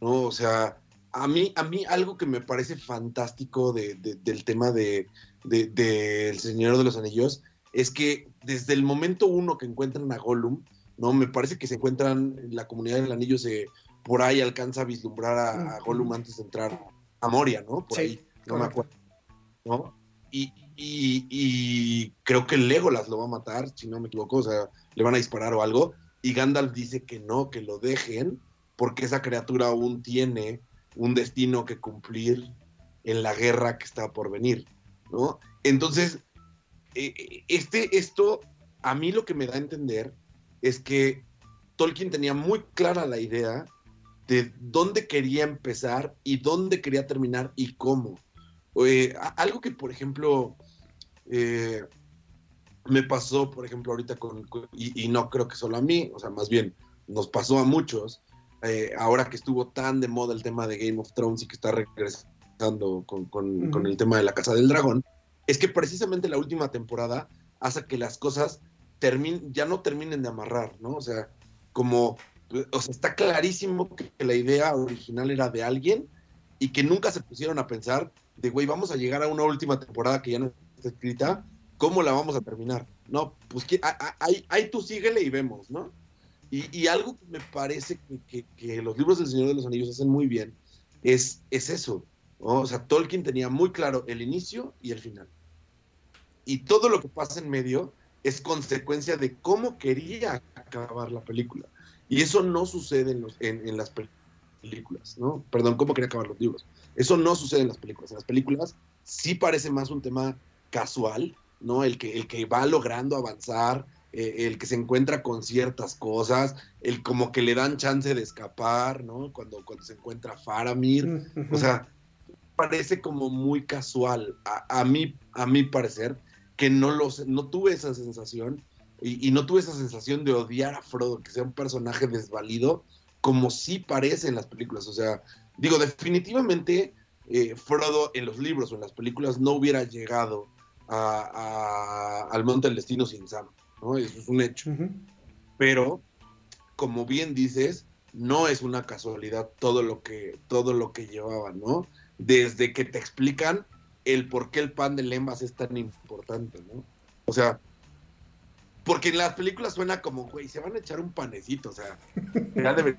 ¿no? O sea, a mí, a mí algo que me parece fantástico de, del tema de, de, El Señor de los Anillos es que desde el momento uno que encuentran a Gollum, ¿no? Me parece que se encuentran, la comunidad del anillo se por ahí alcanza a vislumbrar a, Gollum antes de entrar a Moria, ¿no? Por ahí no me acuerdo. ¿no? Y, y, creo que Legolas lo va a matar, si no me equivoco, o sea, le van a disparar o algo. Y Gandalf dice que no, que lo dejen, porque esa criatura aún tiene un destino que cumplir en la guerra que está por venir, ¿no? Entonces, eh, eh, este, esto, a mí lo que me da a entender es que Tolkien tenía muy clara la idea de dónde quería empezar y dónde quería terminar y cómo algo que, por ejemplo, eh, me pasó, por ejemplo, ahorita con, y, no creo que solo a mí, o sea, más bien nos pasó a muchos, eh, ahora que estuvo tan de moda el tema de Game of Thrones y que está regresando con, el tema de la Casa del Dragón, es que precisamente la última temporada hace que las cosas ya no terminen de amarrar, ¿no? O sea, como, o sea, está clarísimo que la idea original era de alguien y que nunca se pusieron a pensar de, güey, vamos a llegar a una última temporada que ya no está escrita, ¿cómo la vamos a terminar? No, pues que, ahí, tú síguele y vemos, ¿no? Y, algo que me parece que, los libros del Señor de los Anillos hacen muy bien es, es eso, ¿no? O sea, Tolkien tenía muy claro el inicio y el final. Y todo lo que pasa en medio es consecuencia de cómo quería acabar la película. Y eso no sucede en, los, en las películas, ¿no? Perdón, cómo quería acabar los libros. Eso no sucede en las películas. En las películas sí parece más un tema casual, ¿no? El que, el que va logrando avanzar, eh, el que se encuentra con ciertas cosas, el como que le dan chance de escapar, ¿no? Cuando, cuando se encuentra Faramir. [laughs] O sea, parece como muy casual. A, mí, a mi parecer, que no, lo, no tuve esa sensación y, y, no tuve esa sensación de odiar a Frodo, que sea un personaje desvalido, como sí parece en las películas. O sea, Digo, definitivamente eh, Frodo en los libros o en las películas no hubiera llegado al Monte del Destino sin Sam, ¿no? Eso es un hecho. Pero, como bien dices, no es una casualidad todo lo que, todo lo que llevaban, ¿no? Desde que te explican el por qué el pan de lembas es tan importante, ¿no? O sea, porque en las películas suena como, güey, se van a echar un panecito, o sea, ya debe,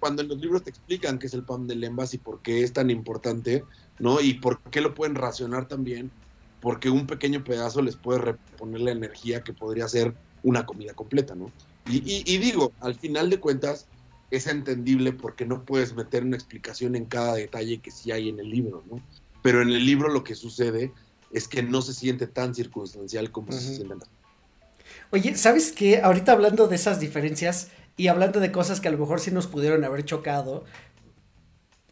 cuando en los libros te explican qué es el pan de lembas y por qué es tan importante, ¿no? Y por qué lo pueden racionar también, porque un pequeño pedazo les puede reponer la energía que podría ser una comida completa, ¿no? Y, digo, al final de cuentas, es entendible porque no puedes meter una explicación en cada detalle que sí hay en el libro, ¿no? Pero en el libro lo que sucede es que no se siente tan circunstancial como se siente en la... Oye, ¿sabes qué? Ahorita hablando de esas diferencias, y hablando de cosas que a lo mejor sí nos pudieron haber chocado,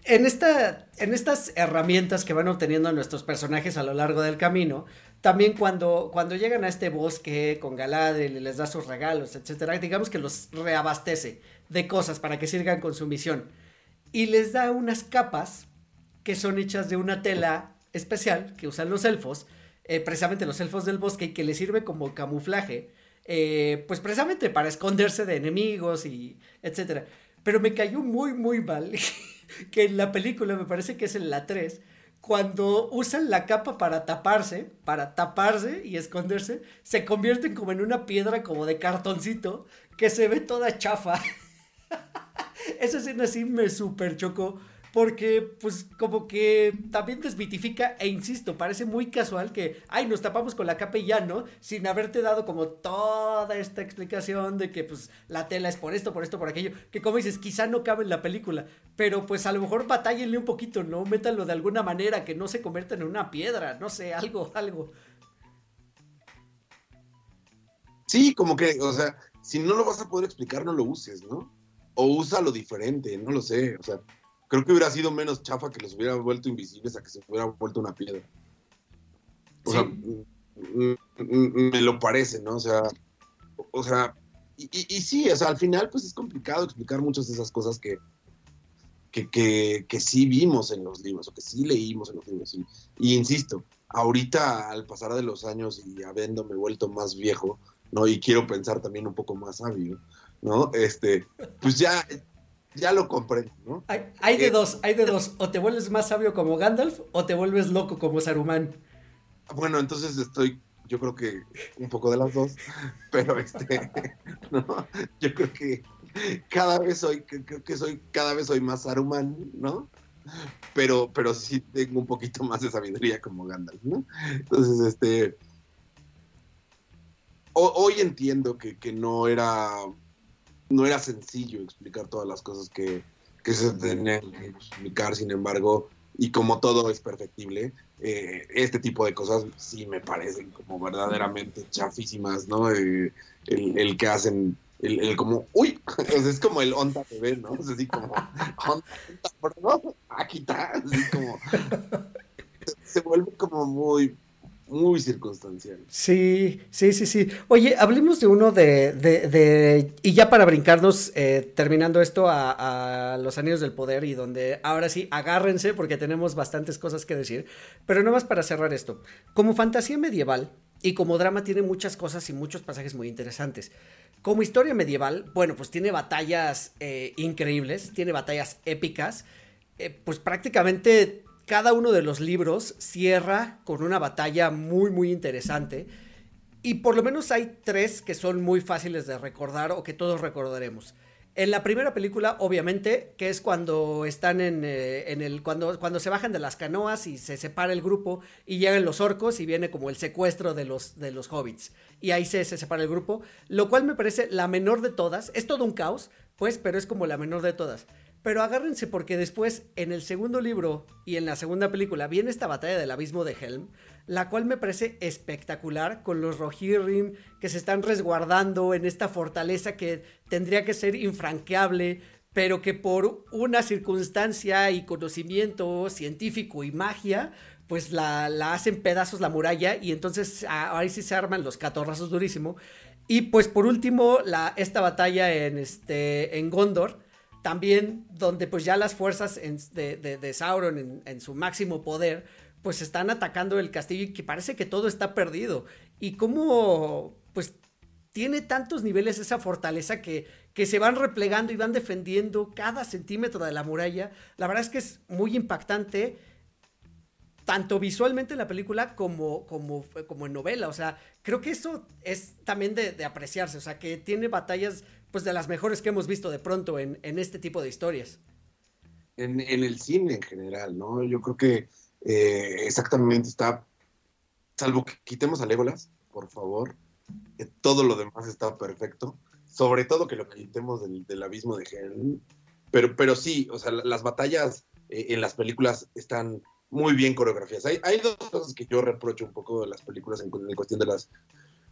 en, esta, en estas herramientas que van obteniendo nuestros personajes a lo largo del camino, también cuando, cuando llegan a este bosque con Galadriel y les da sus regalos, etcétera, digamos que los reabastece de cosas para que sigan con su misión. Y les da unas capas que son hechas de una tela especial que usan los elfos, eh, precisamente los elfos del bosque y que le sirve como camuflaje, eh, pues precisamente para esconderse de enemigos y etcétera. Pero me cayó muy, muy mal [laughs] que en la película, me parece que es en la 3, cuando usan la capa para taparse, para taparse y esconderse, se convierten como en una piedra como de cartoncito que se ve toda chafa. [laughs] Esa escena sí me super chocó porque pues como que también desmitifica e insisto, parece muy casual que, ay, nos tapamos con la capa y ya, ¿no? Sin haberte dado como toda esta explicación de que pues la tela es por esto, por esto, por aquello, que como dices, quizá no cabe en la película, pero pues a lo mejor batállenle un poquito, ¿no? Métanlo de alguna manera, que no se convierta en una piedra, no sé, algo, algo. Sí, como que, o sea, si no lo vas a poder explicar, no lo uses, ¿no? O usa lo diferente, no lo sé, o sea, creo que hubiera sido menos chafa que los hubiera vuelto invisibles a que se hubiera vuelto una piedra. O sea, me lo parece, ¿no? O sea, o sea, y, y, sí, o sea, al final pues es complicado explicar muchas de esas cosas que, que, que, que sí vimos en los libros o que sí leímos en los libros. Y, y, insisto, ahorita al pasar de los años y habiéndome vuelto más viejo, ¿no? Y quiero pensar también un poco más sabio, ¿no? Este, pues ya, ya lo comprendo, ¿no? Hay, hay de eh, dos, hay de dos. O te vuelves más sabio como Gandalf o te vuelves loco como Saruman. Bueno, entonces estoy, yo creo que un poco de las dos, [laughs] pero este, [laughs] no, yo creo que cada vez soy, creo que soy, cada vez soy más Saruman, ¿no? Pero, pero sí tengo un poquito más de sabiduría como Gandalf, ¿no? Entonces, este, hoy entiendo que, que no era no era sencillo explicar todas las cosas que, se tenían que explicar, sin embargo, y como todo es perfectible, eh, este tipo de cosas sí me parecen como verdaderamente chafísimas, ¿no? Eh, el, que hacen, el, como, uy, [laughs] es como el Onta TV, ¿no? Es así como, Onta, aquí está, así como, [laughs] se vuelve como muy, muy circunstancial. Sí, sí, sí, sí. Oye, hablemos de uno de, de, y ya para brincarnos, eh, terminando esto a, los anillos del poder y donde ahora sí, agárrense porque tenemos bastantes cosas que decir, pero no más para cerrar esto. Como fantasía medieval y como drama tiene muchas cosas y muchos pasajes muy interesantes. Como historia medieval, bueno, pues tiene batallas eh, increíbles, tiene batallas épicas, eh, pues prácticamente cada uno de los libros cierra con una batalla muy, muy interesante. Y por lo menos hay tres que son muy fáciles de recordar o que todos recordaremos. En la primera película, obviamente, que es cuando están en, eh, el. Cuando, cuando se bajan de las canoas y se separa el grupo y llegan los orcos y viene como el secuestro de los, de los hobbits. Y ahí se, se separa el grupo. Lo cual me parece la menor de todas. Es todo un caos, pues, pero es como la menor de todas. Pero agárrense porque después, en el segundo libro y en la segunda película, viene esta batalla del abismo de Helm, la cual me parece espectacular, con los Rohirrim que se están resguardando en esta fortaleza que tendría que ser infranqueable, pero que por una circunstancia y conocimiento científico y magia, pues la, hacen pedazos la muralla y entonces ahí sí se arman los catorrazos durísimo. Y pues por último, la, esta batalla en, este, en Gondor, también donde pues ya las fuerzas de, Sauron en, su máximo poder pues están atacando el castillo y que parece que todo está perdido. Y cómo pues tiene tantos niveles esa fortaleza que, que se van replegando y van defendiendo cada centímetro de la muralla. La verdad es que es muy impactante tanto visualmente en la película como, como, como en novela. O sea, creo que eso es también de, de apreciarse. O sea, que tiene batallas pues de las mejores que hemos visto de pronto en, este tipo de historias. En, el cine en general, ¿no? Yo creo que eh, exactamente está, salvo que quitemos a Legolas, por favor, todo lo demás está perfecto, sobre todo que lo quitemos del, abismo de Hell, pero, pero sí, o sea, las batallas eh, en las películas están muy bien coreografiadas. Hay, hay, dos cosas que yo reprocho un poco de las películas en, cuestión de las,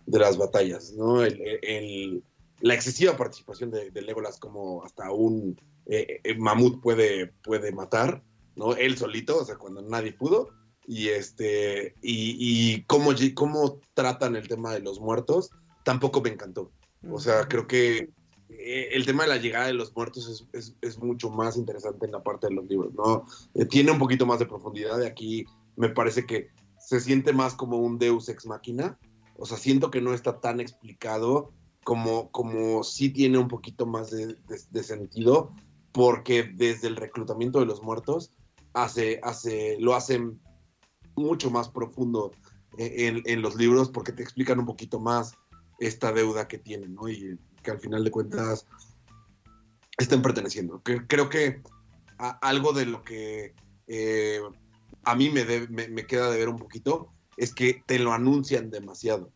de las batallas, ¿no? el la excesiva participación de, Legolas como hasta un eh, eh, mamut puede, puede matar, ¿no? Él solito, o sea, cuando nadie pudo. Y este, y, y cómo, cómo tratan el tema de los muertos, tampoco me encantó. O sea, creo que eh, el tema de la llegada de los muertos es, mucho más interesante en la parte de los libros, ¿no? tiene un poquito más de profundidad de aquí, me parece que se siente más como un Deus ex máquina. O sea, siento que no está tan explicado como, como sí tiene un poquito más de, de sentido, porque desde el reclutamiento de los muertos hace, hace, lo hacen mucho más profundo en, en, los libros porque te explican un poquito más esta deuda que tienen, ¿no? Y que al final de cuentas estén perteneciendo. Que, creo que algo de lo que eh, a mí me, me, me, queda de ver un poquito es que te lo anuncian demasiado.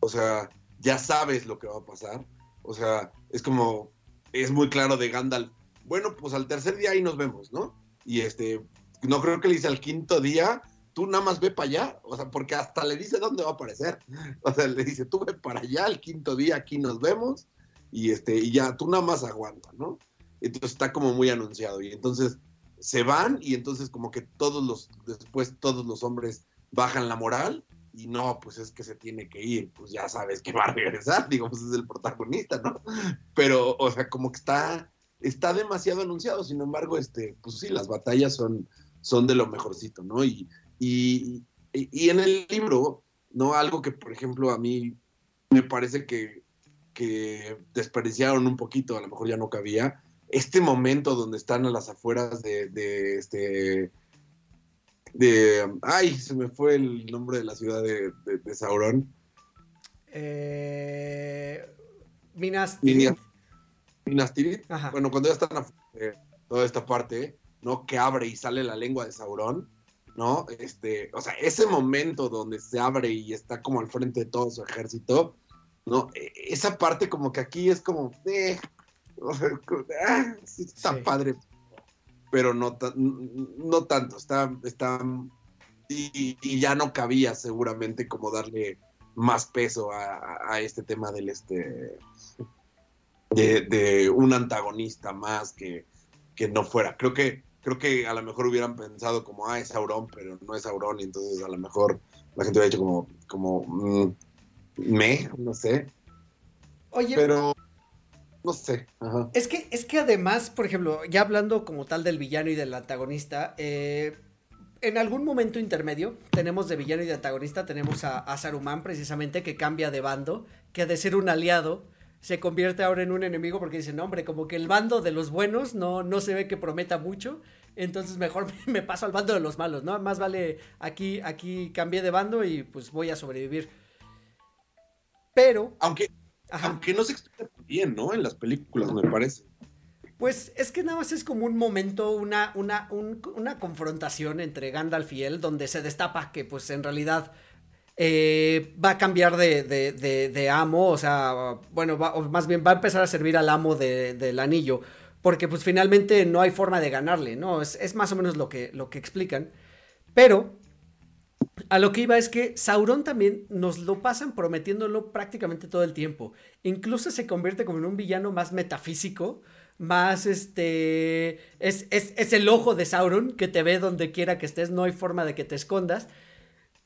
O sea, ya sabes lo que va a pasar. O sea, es como, es muy claro de Gandalf. Bueno, pues al tercer día ahí nos vemos, ¿no? Y este, no creo que le dice al quinto día, tú nada más ve para allá, o sea, porque hasta le dice dónde va a aparecer. [laughs] O sea, le dice, tú ve para allá, el quinto día aquí nos vemos, y este, y ya, tú nada más aguanta, ¿no? Entonces está como muy anunciado, y entonces se van, y entonces como que todos los, después todos los hombres bajan la moral, y no, pues es que se tiene que ir, pues ya sabes que [laughs] va a regresar, digo, pues es el protagonista, ¿no? Pero, o sea, como que está, está demasiado anunciado, sin embargo, este, pues sí, las batallas son, son de lo mejorcito, ¿no? Y, y, y, en el libro, ¿no? Algo que, por ejemplo, a mí me parece que, que desperdiciaron un poquito, a lo mejor ya no cabía, este momento donde están a las afueras de, de este de ay se me fue el nombre de la ciudad de, de, de Sauron. Eh, Minas Tirith. Minas Tirith. Bueno cuando ya están eh, toda esta parte no que abre y sale la lengua de Sauron ¿no? Este, o sea, ese momento donde se abre y está como al frente de todo su ejército, ¿no? E, esa parte como que aquí es como, eh, [laughs] ah, está padre, pero no, no tanto, está, está, y, ya no cabía seguramente como darle más peso a, este tema del este, de, de, un antagonista más que, que no fuera. Creo que creo que a lo mejor hubieran pensado como, ah, es Sauron, pero no es Sauron, y entonces a lo mejor la gente hubiera dicho como, como, mm, me, no sé. Oye, pero no sé. Es que, es que además, por ejemplo, ya hablando como tal del villano y del antagonista, eh, en algún momento intermedio tenemos de villano y de antagonista, tenemos a, a Saruman precisamente que cambia de bando, que de ser un aliado se convierte ahora en un enemigo porque dicen, hombre, como que el bando de los buenos no, no se ve que prometa mucho, entonces mejor [laughs] me paso al bando de los malos, ¿no? Más vale aquí, aquí cambié de bando y pues voy a sobrevivir. Pero... Aunque, aunque no se explica bien, ¿no? En las películas, me parece. Pues es que nada más es como un momento, una, una, una confrontación entre Gandalf y él, donde se destapa que pues en realidad eh, va a cambiar de, amo, o sea, bueno, más bien va a empezar a servir al amo del anillo, porque pues finalmente no hay forma de ganarle, ¿no? Es, más o menos lo que, lo que explican, pero a lo que iba es que Sauron también nos lo pasan prometiéndolo prácticamente todo el tiempo, incluso se convierte como en un villano más metafísico, más este, es, es, es el ojo de Sauron que te ve donde quiera que estés, no hay forma de que te escondas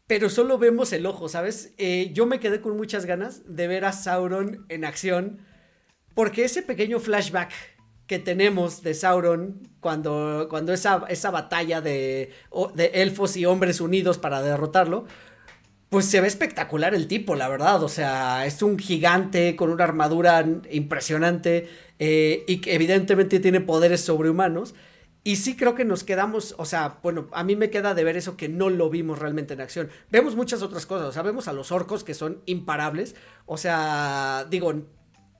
pero solo vemos el ojo, ¿sabes? Eh, yo me quedé con muchas ganas de ver a Sauron en acción, porque ese pequeño flashback que tenemos de Sauron cuando, cuando esa, esa batalla de, elfos y hombres unidos para derrotarlo, pues se ve espectacular el tipo, la verdad. O sea, es un gigante con una armadura impresionante eh, y que evidentemente tiene poderes sobrehumanos. Y sí creo que nos quedamos, o sea, bueno, a mí me queda de ver eso que no lo vimos realmente en acción. Vemos muchas otras cosas, o sea, vemos a los orcos que son imparables, o sea, digo,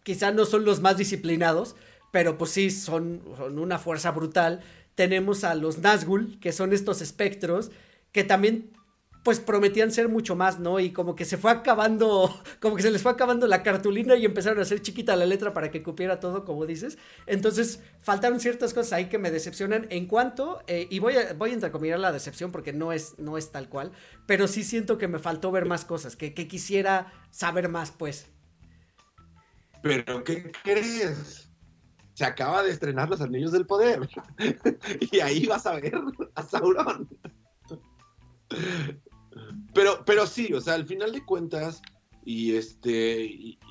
quizá no son los más disciplinados, pero pues sí, son, una fuerza brutal. Tenemos a los Nazgûl, que son estos espectros, que también pues prometían ser mucho más, ¿no? Y como que se fue acabando, [laughs] como que se les fue acabando la cartulina y empezaron a hacer chiquita la letra para que cupiera todo, como dices. Entonces, faltaron ciertas cosas ahí que me decepcionan en cuanto, eh, y voy a, voy a entrecomillar la decepción porque no es, no es tal cual, pero sí siento que me faltó ver más cosas, que quisiera saber más, pues. Pero, ¿qué crees? Se acaba de estrenar Los Anillos del Poder. [laughs] y ahí vas a ver a Sauron. Pero, pero sí, o sea, al final de cuentas, y este,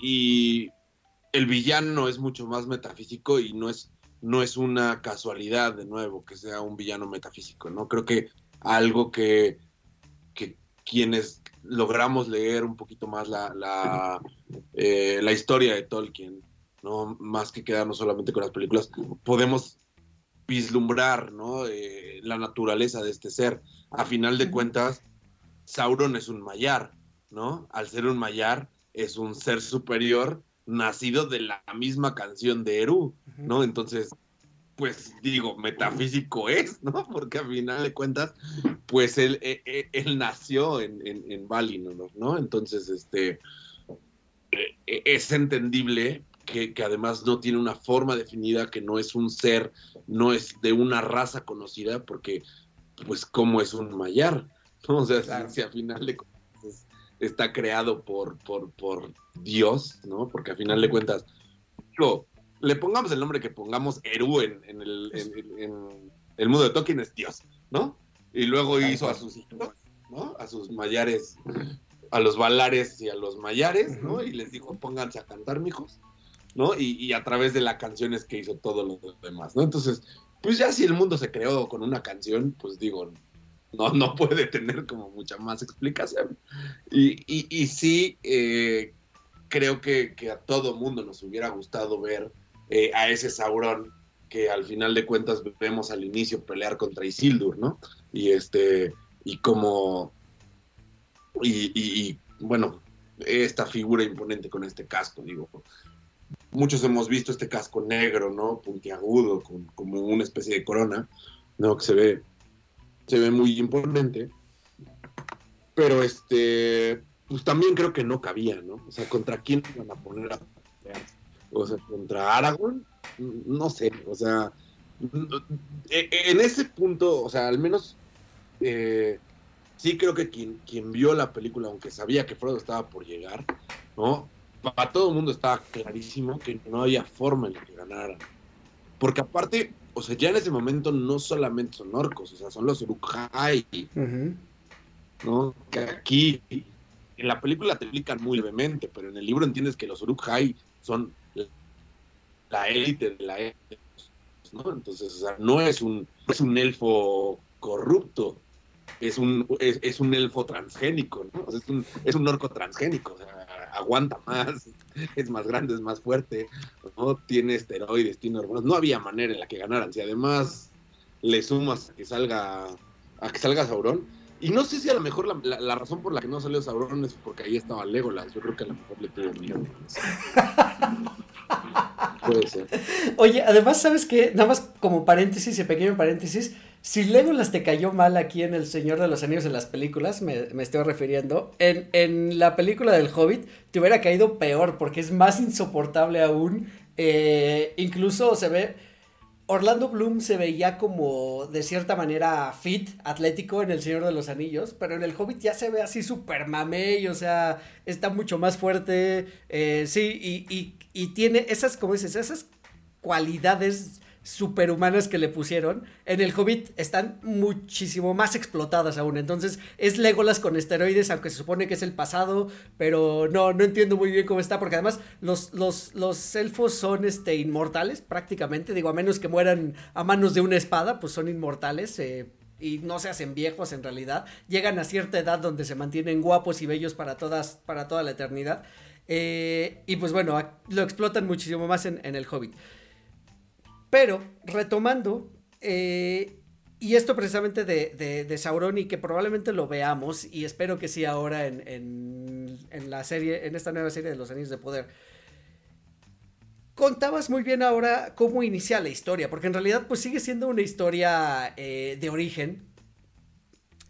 y, el villano es mucho más metafísico y no es, no es una casualidad de nuevo que sea un villano metafísico, ¿no? Creo que algo que, que, quienes logramos leer un poquito más la, la, eh, la historia de Tolkien, ¿no? Más que quedarnos solamente con las películas, podemos vislumbrar, ¿no? Eh, la naturaleza de este ser. A final de cuentas, Sauron es un mayar, ¿no? Al ser un mayar, es un ser superior nacido de la misma canción de Eru, ¿no? Entonces, pues digo, metafísico es, ¿no? [laughs] Porque a final de cuentas, pues él, e, e, él, nació en, en, en Valinor, ¿no? Entonces, este, e, es entendible que, que, además no tiene una forma definida, que no es un ser, no es de una raza conocida, porque, pues, ¿cómo es un mayar? ¿no? [laughs] O sea, claro. si, si, a final de cuentas está creado por, por, por Dios, ¿no? Porque a final de cuentas, lo, le pongamos el nombre que pongamos Eru en, en, el, en, en, el, mundo de Tolkien es Dios, ¿no? Y luego hizo a sus hijos, ¿no? A sus mayares, a los valares y a los mayares, ¿no? Y les dijo, pónganse a cantar, mijos, ¿no? Y, a través de las canciones que hizo todo lo demás, ¿no? Entonces, pues ya si el mundo se creó con una canción, pues digo, no, no [laughs] puede tener como mucha más explicación. Y, y, y sí, eh, creo que, a todo mundo nos hubiera gustado ver eh, a ese Sauron que al final de cuentas vemos al inicio pelear contra Isildur, ¿no? Y este, y como, y, y bueno, esta figura imponente con este casco, digo, muchos hemos visto este casco negro, ¿no? Puntiagudo, con, como una especie de corona, ¿no? Que se ve, se ve muy imponente. Pero este, pues también creo que no cabía, ¿no? O sea, ¿contra quién van a poner a? O sea, contra Aragorn, no sé, o sea, en ese punto, o sea, al menos eh, sí creo que quien, quien vio la película, aunque sabía que Frodo estaba por llegar, ¿no? Para todo el mundo estaba clarísimo que no había forma en la que ganaran. Porque aparte, o sea, ya en ese momento no solamente son orcos, o sea, son los Uruk-hai, uh -huh. ¿no? Que aquí en la película te explican muy levemente, pero en el libro entiendes que los Uruk-hai son la élite de la élite, ¿no? Entonces, o sea, no es un, no es un elfo corrupto, es un, es, es, un elfo transgénico, ¿no? O sea, es, un, es un orco transgénico, o sea, aguanta más, es más grande, es más fuerte, no tiene esteroides, tiene hormonas, no había manera en la que ganaran, si además le sumas a que salga, a que salga Sauron, y no sé si a lo mejor la, la, la, razón por la que no salió Sauron es porque ahí estaba Legolas. Yo creo que a lo mejor le tuvo miedo. [laughs] Puede ser. Oye, además, ¿sabes qué? Nada más como paréntesis y pequeño paréntesis. Si Legolas te cayó mal aquí en El Señor de los Anillos en las películas, me, estoy refiriendo, en, en, la película del Hobbit te hubiera caído peor porque es más insoportable aún. Eh, incluso se ve Orlando Bloom se veía como de cierta manera fit, atlético en El Señor de los Anillos, pero en El Hobbit ya se ve así súper mamey, o sea, está mucho más fuerte, eh, sí, y, y, y, tiene esas, como dices, esas cualidades superhumanas que le pusieron, en el Hobbit están muchísimo más explotadas aún. Entonces es Legolas con esteroides, aunque se supone que es el pasado, pero no, no entiendo muy bien cómo está, porque además los, los, los elfos son este, inmortales prácticamente, digo, a menos que mueran a manos de una espada, pues son inmortales. Eh, y no se hacen viejos en realidad, llegan a cierta edad donde se mantienen guapos y bellos para, todas, para toda la eternidad. Eh, y pues bueno, lo explotan muchísimo más en, en el Hobbit. Pero, retomando, eh, y esto precisamente de, de, Sauron y que probablemente lo veamos, y espero que sí ahora en, la serie, en esta nueva serie de los Anillos de Poder. Contabas muy bien ahora cómo inicia la historia, porque en realidad pues sigue siendo una historia eh, de origen.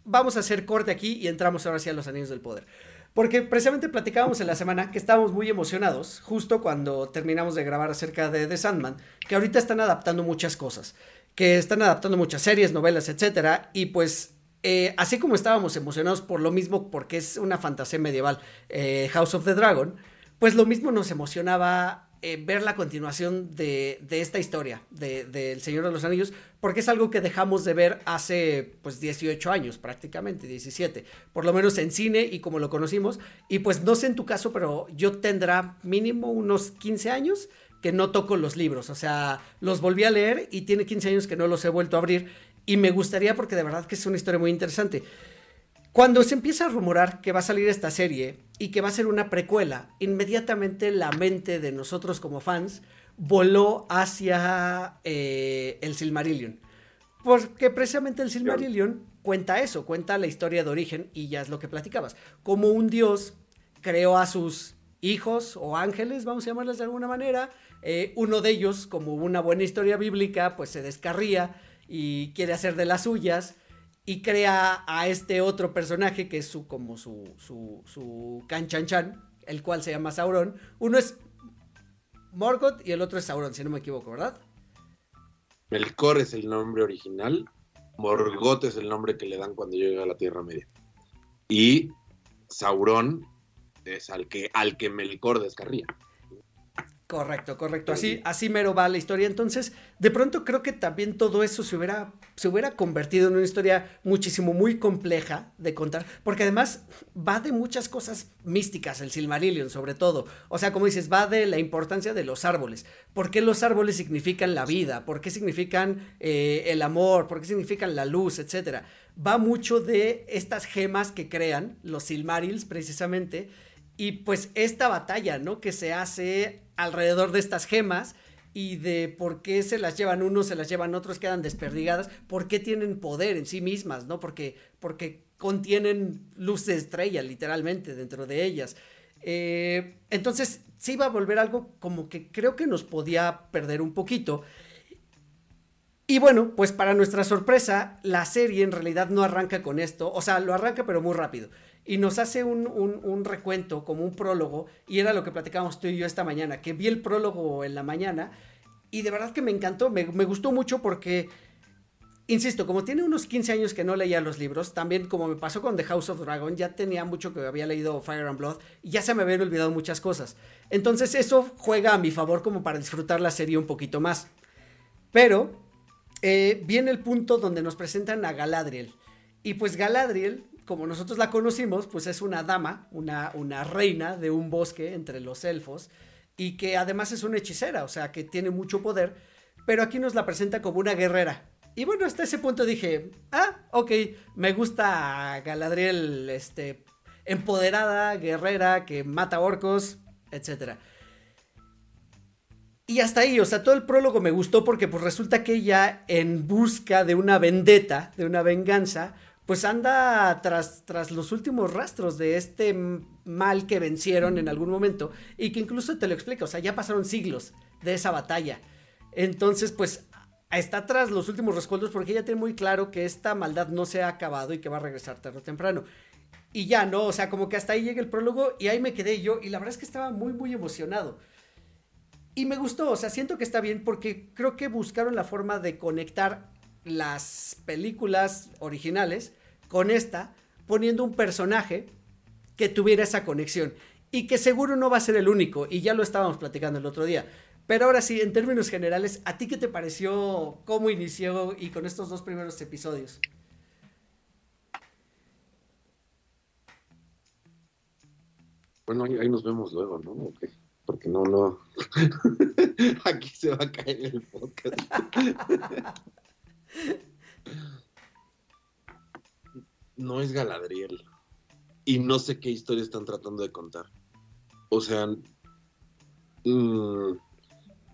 Vamos a hacer corte aquí y entramos ahora sí a los Anillos del Poder. Porque precisamente platicábamos en la semana que estábamos muy emocionados, justo cuando terminamos de grabar acerca de The Sandman, que ahorita están adaptando muchas cosas, que están adaptando muchas series, novelas, etcétera, y pues eh, así como estábamos emocionados por lo mismo, porque es una fantasía medieval, eh, House of the Dragon, pues lo mismo nos emocionaba eh, ver la continuación de, de esta historia del de, de Señor de los Anillos, porque es algo que dejamos de ver hace pues 18 años prácticamente, 17, por lo menos en cine y como lo conocimos, y pues no sé en tu caso, pero yo tendrá mínimo unos 15 años que no toco los libros, o sea, los volví a leer y tiene 15 años que no los he vuelto a abrir. Y me gustaría porque de verdad que es una historia muy interesante. Cuando se empieza a rumorar que va a salir esta serie y que va a ser una precuela, inmediatamente la mente de nosotros como fans voló hacia eh, el Silmarillion. Porque precisamente el Silmarillion cuenta eso, cuenta la historia de origen y ya es lo que platicabas. Como un dios creó a sus hijos o ángeles, vamos a llamarles de alguna manera. Eh, uno de ellos, como una buena historia bíblica, pues se descarría y quiere hacer de las suyas y crea a este otro personaje que es su, como su, su, su Chan, el cual se llama Sauron. Uno es Morgoth y el otro es Sauron, si no me equivoco, ¿verdad? Melkor es el nombre original, Morgoth es el nombre que le dan cuando llega a la Tierra Media. Y Sauron es al que, al que Melkor descarría. Correcto, correcto. Así, así mero va la historia. Entonces, de pronto creo que también todo eso se hubiera, se hubiera convertido en una historia muchísimo, muy compleja de contar. Porque además va de muchas cosas místicas, el Silmarillion sobre todo. O sea, como dices, va de la importancia de los árboles. ¿Por qué los árboles significan la vida? ¿Por qué significan eh, el amor? ¿Por qué significan la luz? Etcétera. Va mucho de estas gemas que crean, los Silmarils precisamente. Y pues esta batalla, ¿no? Que se hace alrededor de estas gemas y de por qué se las llevan unos, se las llevan otros, quedan desperdigadas, por qué tienen poder en sí mismas, ¿no? Porque, porque contienen luz de estrella, literalmente, dentro de ellas. Eh, entonces, sí va a volver algo como que creo que nos podía perder un poquito. Y bueno, pues para nuestra sorpresa, la serie en realidad no arranca con esto, o sea, lo arranca pero muy rápido y nos hace un, recuento, como un prólogo, y era lo que platicábamos tú y yo esta mañana, que vi el prólogo en la mañana y de verdad que me encantó, me, gustó mucho porque, insisto, como tiene unos 15 años que no leía los libros, también como me pasó con The House of Dragon, ya tenía mucho que había leído Fire and Blood y ya se me habían olvidado muchas cosas. Entonces eso juega a mi favor como para disfrutar la serie un poquito más. Pero eh, viene el punto donde nos presentan a Galadriel. Y pues Galadriel como nosotros la conocimos, pues es una dama, una, una reina de un bosque entre los elfos y que además es una hechicera, o sea, que tiene mucho poder, pero aquí nos la presenta como una guerrera. Y bueno, hasta ese punto dije, ah, ok, me gusta Galadriel, este, empoderada, guerrera, que mata orcos, etc. Y hasta ahí, o sea, todo el prólogo me gustó porque pues resulta que ella en busca de una vendetta, de una venganza, pues anda tras, tras los últimos rastros de este mal que vencieron en algún momento y que incluso te lo explica, o sea, ya pasaron siglos de esa batalla. Entonces, pues está tras los últimos rescoldos porque ella tiene muy claro que esta maldad no se ha acabado y que va a regresar tarde o temprano. Y ya, ¿no? O sea, como que hasta ahí llega el prólogo y ahí me quedé yo y la verdad es que estaba muy, muy emocionado. Y me gustó, o sea, siento que está bien porque creo que buscaron la forma de conectar las películas originales con esta, poniendo un personaje que tuviera esa conexión y que seguro no va a ser el único, y ya lo estábamos platicando el otro día. Pero ahora sí, en términos generales, ¿a ti qué te pareció cómo inició y con estos dos primeros episodios? Bueno, ahí, nos vemos luego, ¿no? Porque no, no. [laughs] Aquí se va a caer el podcast. [laughs] no es Galadriel. Y no sé qué historia están tratando de contar. O sea, mm,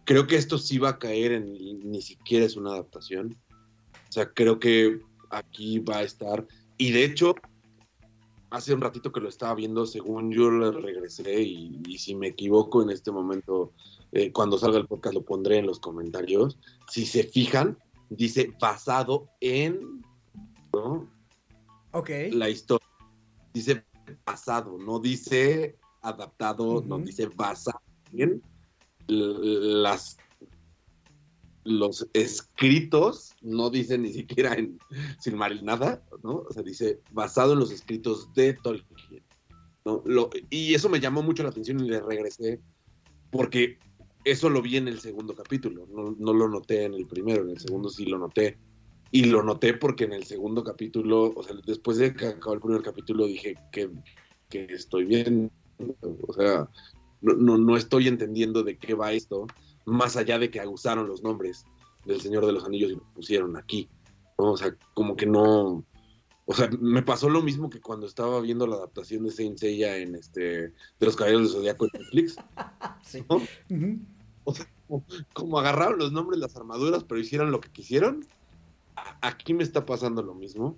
creo que esto sí va a caer en ni siquiera es una adaptación. O sea, creo que aquí va a estar. Y de hecho, hace un ratito que lo estaba viendo, según yo le regresé, y, si me equivoco en este momento, eh, cuando salga el podcast lo pondré en los comentarios. Si se fijan, dice basado en. ¿no? La historia dice pasado, no dice adaptado, no dice basado en las los escritos, no dice ni siquiera en Silmaril nada, ¿no? O sea, dice basado en los escritos de Tolkien. ¿no? y eso me llamó mucho la atención y le regresé porque eso lo vi en el segundo capítulo, no, no, lo noté en el primero, en el segundo sí lo noté. Y lo noté porque en el segundo capítulo, o sea, después de que acabó el primer capítulo, dije que, estoy bien. O sea, no, no, estoy entendiendo de qué va esto, más allá de que abusaron los nombres del Señor de los Anillos y lo pusieron aquí. O sea, como que no, O sea, me pasó lo mismo que cuando estaba viendo la adaptación de Saint Seiya en este de los Caballeros del Zodiaco en Netflix. [laughs] Sí. ¿no? O sea, como, como agarraron los nombres las armaduras, pero hicieron lo que quisieron. Aquí me está pasando lo mismo.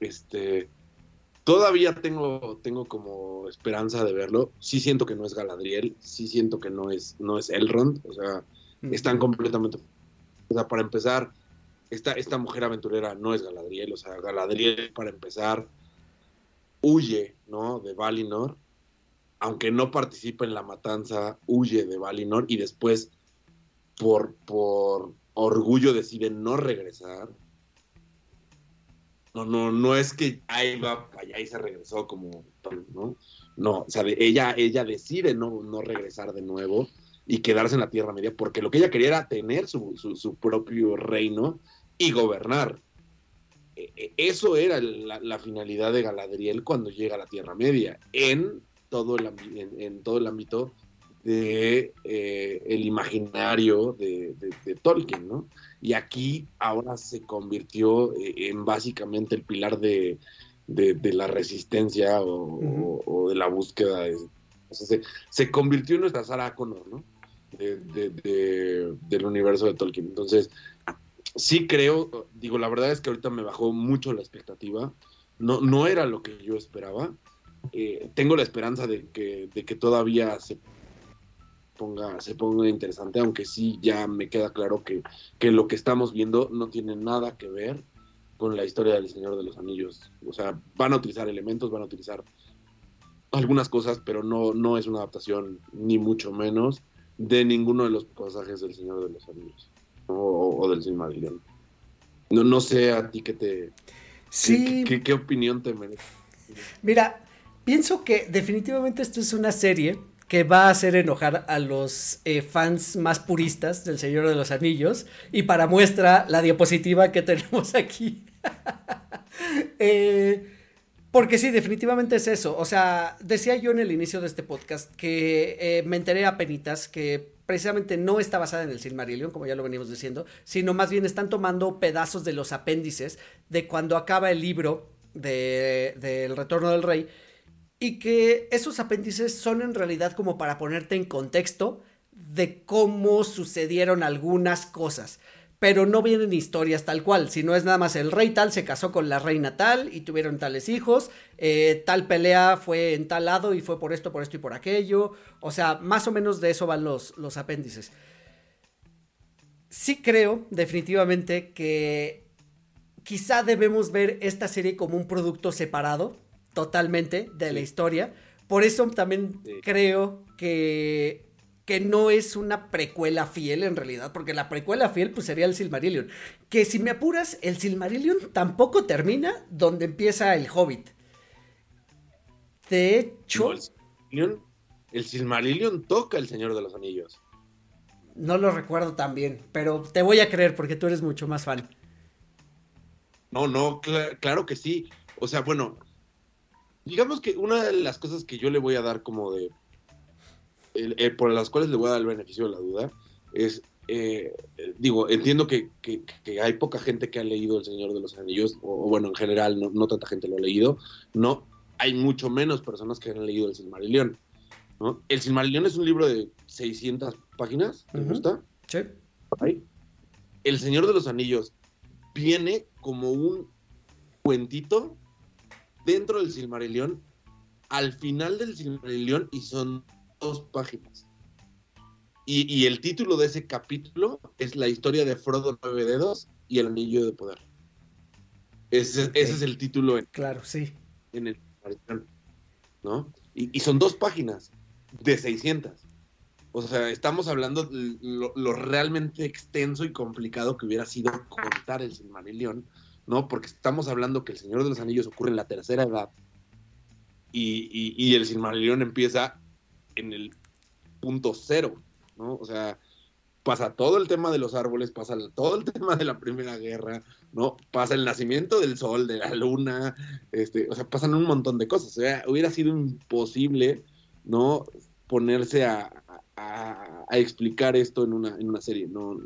Este, todavía tengo, tengo como esperanza de verlo. Sí siento que no es Galadriel, sí siento que no es, no es Elrond. O sea, están completamente. O sea, para empezar, esta, esta mujer aventurera no es Galadriel. O sea, Galadriel, para empezar, huye, ¿no? De Valinor. Aunque no participa en la matanza, huye de Valinor y después, por, por orgullo, decide no regresar. No, no, no es que ahí va para allá y se regresó como, ¿no? No, o sea, ella, ella decide no, no regresar de nuevo y quedarse en la Tierra Media, porque lo que ella quería era tener su, su- su propio reino y gobernar. E- e- Eso era la, finalidad de Galadriel cuando llega a la Tierra Media, en todo el, en todo el ámbito de eh, el imaginario de, de- de Tolkien, ¿no? Y aquí ahora se convirtió eh, en básicamente el pilar de, la resistencia o, Ujú. o- o de la búsqueda. de- o sea, se, se convirtió en nuestra Sarah Connor, ¿no? De- de- de- del universo de Tolkien. Entonces, sí creo, digo, la verdad es que ahorita me bajó mucho la expectativa. No, no era lo que yo esperaba. Eh, tengo la esperanza de que, de que todavía se ponga, se ponga interesante, aunque sí ya me queda claro que, que lo que estamos viendo no tiene nada que ver con la historia del Señor de los Anillos. O sea, van a utilizar elementos, van a utilizar algunas cosas, pero no, no es una adaptación, ni mucho menos, de ninguno de los pasajes del Señor de los Anillos o, o- del Silmarillion. No, no sé a ti qué te... Sí, ¿Qué, qué- qué opinión te merece? Mira, pienso que definitivamente esto es una serie que va a hacer enojar a los eh, fans más puristas del Señor de los Anillos y para muestra la diapositiva que [laughs] tenemos aquí. [laughs] Eh, porque sí, definitivamente es eso. O sea, decía yo en el inicio de este podcast que eh, me enteré a penitas que precisamente no está basada en el Silmarillion, como ya lo venimos diciendo, sino más bien están tomando pedazos de los apéndices de cuando acaba el libro de, del Retorno del Rey y que esos apéndices son en realidad como para ponerte en contexto de cómo sucedieron algunas cosas. Pero no vienen historias tal cual, sino es nada más el rey tal se casó con la reina tal y tuvieron tales hijos, eh, tal pelea fue en tal lado y fue por esto, por esto y por aquello. O sea, más o menos de eso van los, los apéndices. Sí creo definitivamente que quizá debemos ver esta serie como un producto separado totalmente de la historia. Por eso también Sí. creo que, que no es una precuela fiel en realidad, porque la precuela fiel pues sería el Silmarillion. Que si me apuras, el Silmarillion tampoco termina donde empieza el Hobbit. De hecho, No, el, Silmarillion, el Silmarillion toca el Señor de los Anillos. no lo recuerdo tan bien, pero te voy a creer porque tú eres mucho más fan. No, no, cla- claro que sí. O sea, bueno, digamos que una de las cosas que yo le voy a dar como de... el- el- por las cuales le voy a dar el beneficio de la duda es, eh, digo, entiendo que, que- que hay poca gente que ha leído El Señor de los Anillos, o, o bueno, en general no, no tanta gente lo ha leído, no, hay mucho menos personas que han leído El Silmarillion, ¿no? El Silmarillion es un libro de 600 páginas, ¿te gusta? Sí. Ahí. El Señor de los Anillos viene como un cuentito dentro del Silmarillion, al final del Silmarillion, y son dos páginas. Y, y el título de ese capítulo es la historia de Frodo Nueve Dedos y el Anillo de Poder. Ese, es el título en, Claro, sí. en el Silmarillion, ¿no? Y, y son dos páginas de 600. O sea, estamos hablando de lo, lo realmente extenso y complicado que hubiera sido contar el Silmarillion, ¿no? Porque estamos hablando que el Señor de los Anillos ocurre en la tercera edad y, y- y el Silmarillion empieza en el punto cero, ¿no? O sea, pasa todo el tema de los árboles, pasa todo el [laughs] tema de la Primera Guerra, ¿no? Pasa el nacimiento del sol, de la luna, este, o sea, pasan un montón de cosas. O sea, hubiera sido imposible, ¿no? Ponerse a, a- a explicar esto en una, en una serie, ¿no?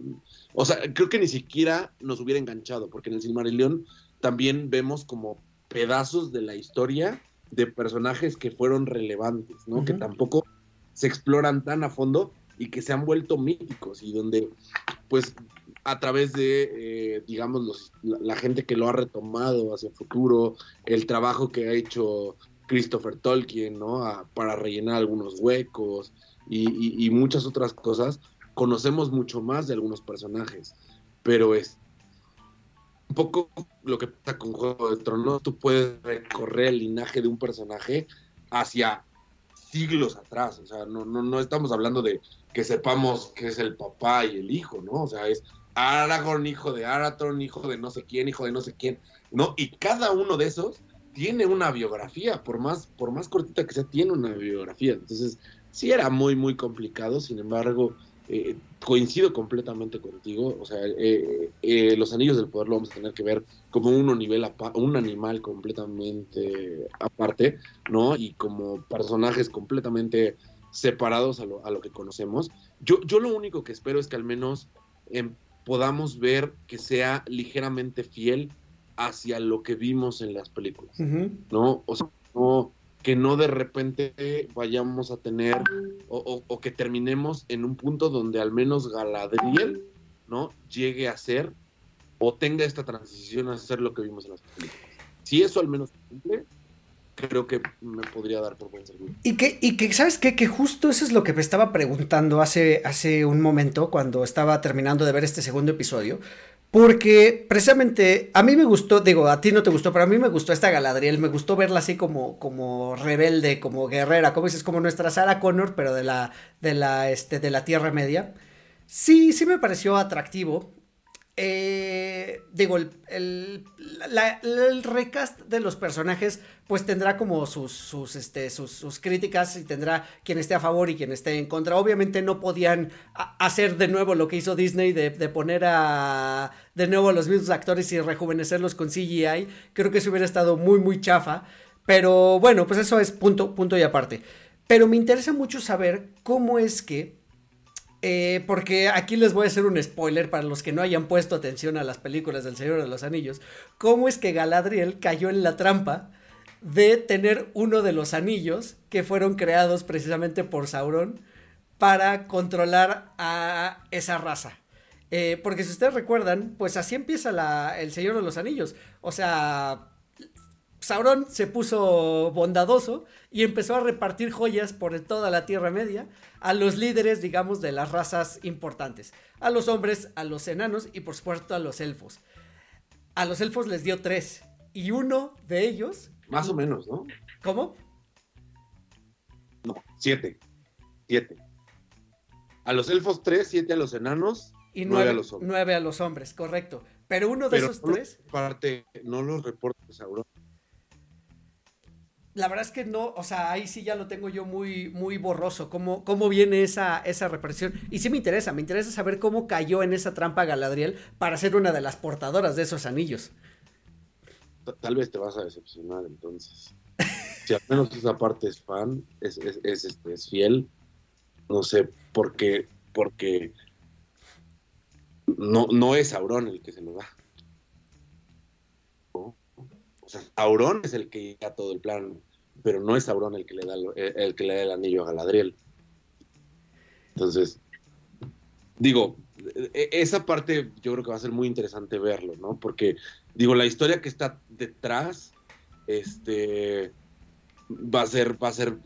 O sea, creo que ni siquiera nos hubiera enganchado, porque en el Silmarillion también vemos como pedazos de la historia de personajes que fueron relevantes, ¿no? Que tampoco se exploran tan a fondo y que se han vuelto míticos y donde, pues, a través de, eh, digamos, los, la, gente que lo ha retomado hacia el futuro, el trabajo que ha hecho Christopher Tolkien, ¿no? para rellenar algunos huecos y, y, muchas otras cosas, conocemos mucho más de algunos personajes, pero es un poco lo que pasa con Juego de Tronos, tú puedes recorrer el linaje de un personaje hacia siglos atrás, o sea, no, no, no estamos hablando de que sepamos que es el papá y el hijo, ¿no? O sea, es Aragorn, hijo de Arathorn, hijo de no sé quién, hijo de no sé quién, ¿no? Y cada uno de esos tiene una biografía, por más, por más cortita que sea, tiene una biografía. Entonces, sí era muy, muy complicado, sin embargo, eh, coincido completamente contigo, o sea, eh, eh, los anillos del poder lo vamos a tener que ver como un, nivel un animal completamente aparte, ¿no? Y como personajes completamente separados a lo, a lo que conocemos. Yo, yo lo único que espero es que al menos em, podamos ver que sea ligeramente fiel hacia lo que vimos en las películas, ¿no? O sea, que no de repente vayamos a tener o, que terminemos en un punto donde al menos Galadriel, ¿no? Llegue a ser o tenga esta transición a ser lo que vimos en las películas. Si eso al menos cumple, creo que me podría dar por buen servicio. Y que, y que ¿sabes qué? Que justo eso es lo que me estaba preguntando hace, hace un momento cuando estaba terminando de ver este segundo episodio. Porque precisamente a mí me gustó, digo, a ti no te gustó, pero a mí me gustó esta Galadriel, me gustó verla así como, como rebelde, como guerrera, como dices, como nuestra Sarah Connor, pero de la, de la, este, de la Tierra Media. Sí, sí me pareció atractivo. Eh, digo, el, el, recast de los personajes pues tendrá como sus, sus, este, sus, críticas y tendrá quien esté a favor y quien esté en contra. Obviamente no podían hacer de nuevo lo que hizo Disney de, poner a de nuevo a los mismos actores y rejuvenecerlos con CGI. Creo que eso hubiera estado muy, muy chafa. Pero bueno, pues eso es punto, punto y aparte. Pero me interesa mucho saber cómo es que eh, porque aquí les voy a hacer un spoiler para los que no hayan puesto atención a las películas del Señor de los Anillos. ¿Cómo es que Galadriel cayó en la trampa de tener uno de los anillos que fueron creados precisamente por Sauron para controlar a esa raza? Eh, porque si ustedes recuerdan, pues así empieza el Señor de los Anillos. O sea, Sauron se puso bondadoso y empezó a repartir joyas por toda la Tierra Media a los líderes, digamos, de las razas importantes. A los hombres, a los enanos y por supuesto a los elfos. A los elfos les dio tres y uno de ellos... Más o menos, ¿no? ¿Cómo? No, siete. Siete. A los elfos tres, siete a los enanos y nueve, a los hombres. Nueve a los hombres, correcto. Pero uno de esos tres... Parte, no los reporta Sauron la verdad es que no, o sea, ahí sí ya lo tengo yo muy, muy borroso, cómo, cómo viene esa, esa represión. Y sí me interesa, me interesa saber cómo cayó en esa trampa Galadriel para ser una de las portadoras de esos anillos. Tal vez te vas a decepcionar entonces. [laughs] si al menos esa parte es fan, es, es, es, este, es fiel, no sé por qué, porque no, no es Sauron el que se lo da. Sauron es el que da todo el plan, pero no es Sauron el que le da el, que le da el anillo a Galadriel. Entonces, digo, e, esa parte yo creo que va a ser muy interesante verlo, ¿no? Porque, digo, la historia que está detrás, este, va a ser, va a ser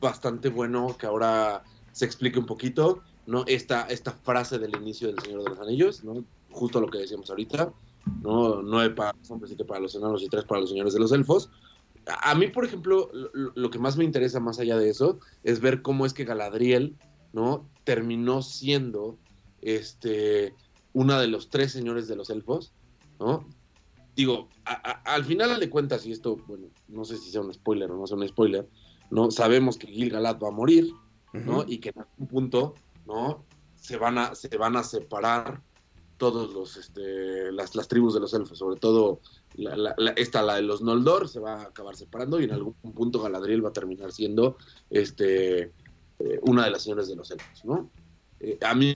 bastante bueno que ahora se explique un poquito, ¿no? Esta, esta frase del inicio del Señor de los Anillos, ¿no? Justo lo que decíamos ahorita, ¿no? Nueve para los hombres, siete para los enanos y tres para los señores de los elfos. A mí, por ejemplo, lo, que más me interesa más allá de eso es ver cómo es que Galadriel, ¿no? Terminó siendo este una de los tres señores de los elfos, ¿no? Digo, al final de cuentas, y esto, bueno, no sé si sea un spoiler o no sea un spoiler, ¿no? Sabemos que Gil-galad va a morir, ¿no? Y que en algún punto, ¿no? Se van a, se van a separar todos los este, las, las tribus de los elfos, sobre todo la, esta, la de los Noldor, se va a acabar separando y en algún punto Galadriel va a terminar siendo este, eh, una de las señores de los elfos, ¿no? Eh, a mí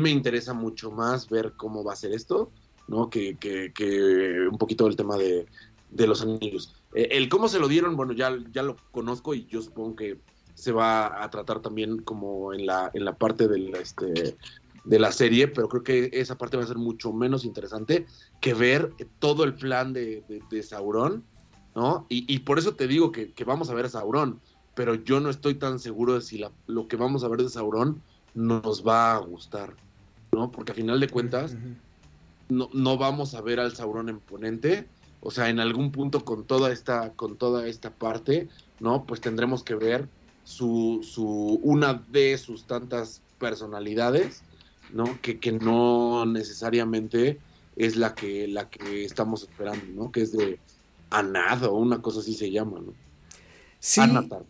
me interesa mucho más ver cómo va a ser esto, ¿no? Que, que, un poquito el tema de, de los anillos. Eh, el cómo se lo dieron, bueno, ya, ya lo conozco y yo supongo que se va a tratar también como en la, en la parte del, este, de la serie, pero creo que esa parte va a ser mucho menos interesante que ver todo el plan de, de, Sauron, ¿no? Y, por eso te digo que, vamos a ver a Sauron, pero yo no estoy tan seguro de si lo que vamos a ver de Sauron nos va a gustar, ¿no? Porque a final de cuentas no, no vamos a ver al Sauron en ponente, o sea, en algún punto con toda esta, con toda esta parte, ¿no? Pues tendremos que ver su, su, una de sus tantas personalidades, ¿no? Que, que no necesariamente es la que, la que estamos esperando, ¿no? Que es de Anad o una cosa así se llama, ¿no? Sí. Anatar.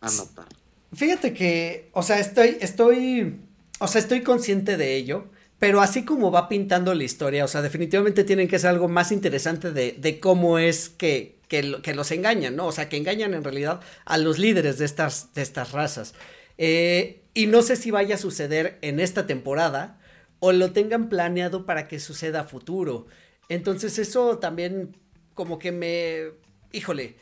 Anatar. Fíjate que, o sea, estoy, estoy, o sea, estoy consciente de ello. Pero así como va pintando la historia, o sea, definitivamente tienen que ser algo más interesante de, de cómo es que, que, que, los engañan, ¿no? O sea, que engañan en realidad a los líderes de estas, de estas razas. Eh, y no sé si vaya a suceder en esta temporada o lo tengan planeado para que suceda a futuro. Entonces eso también como que me, híjole,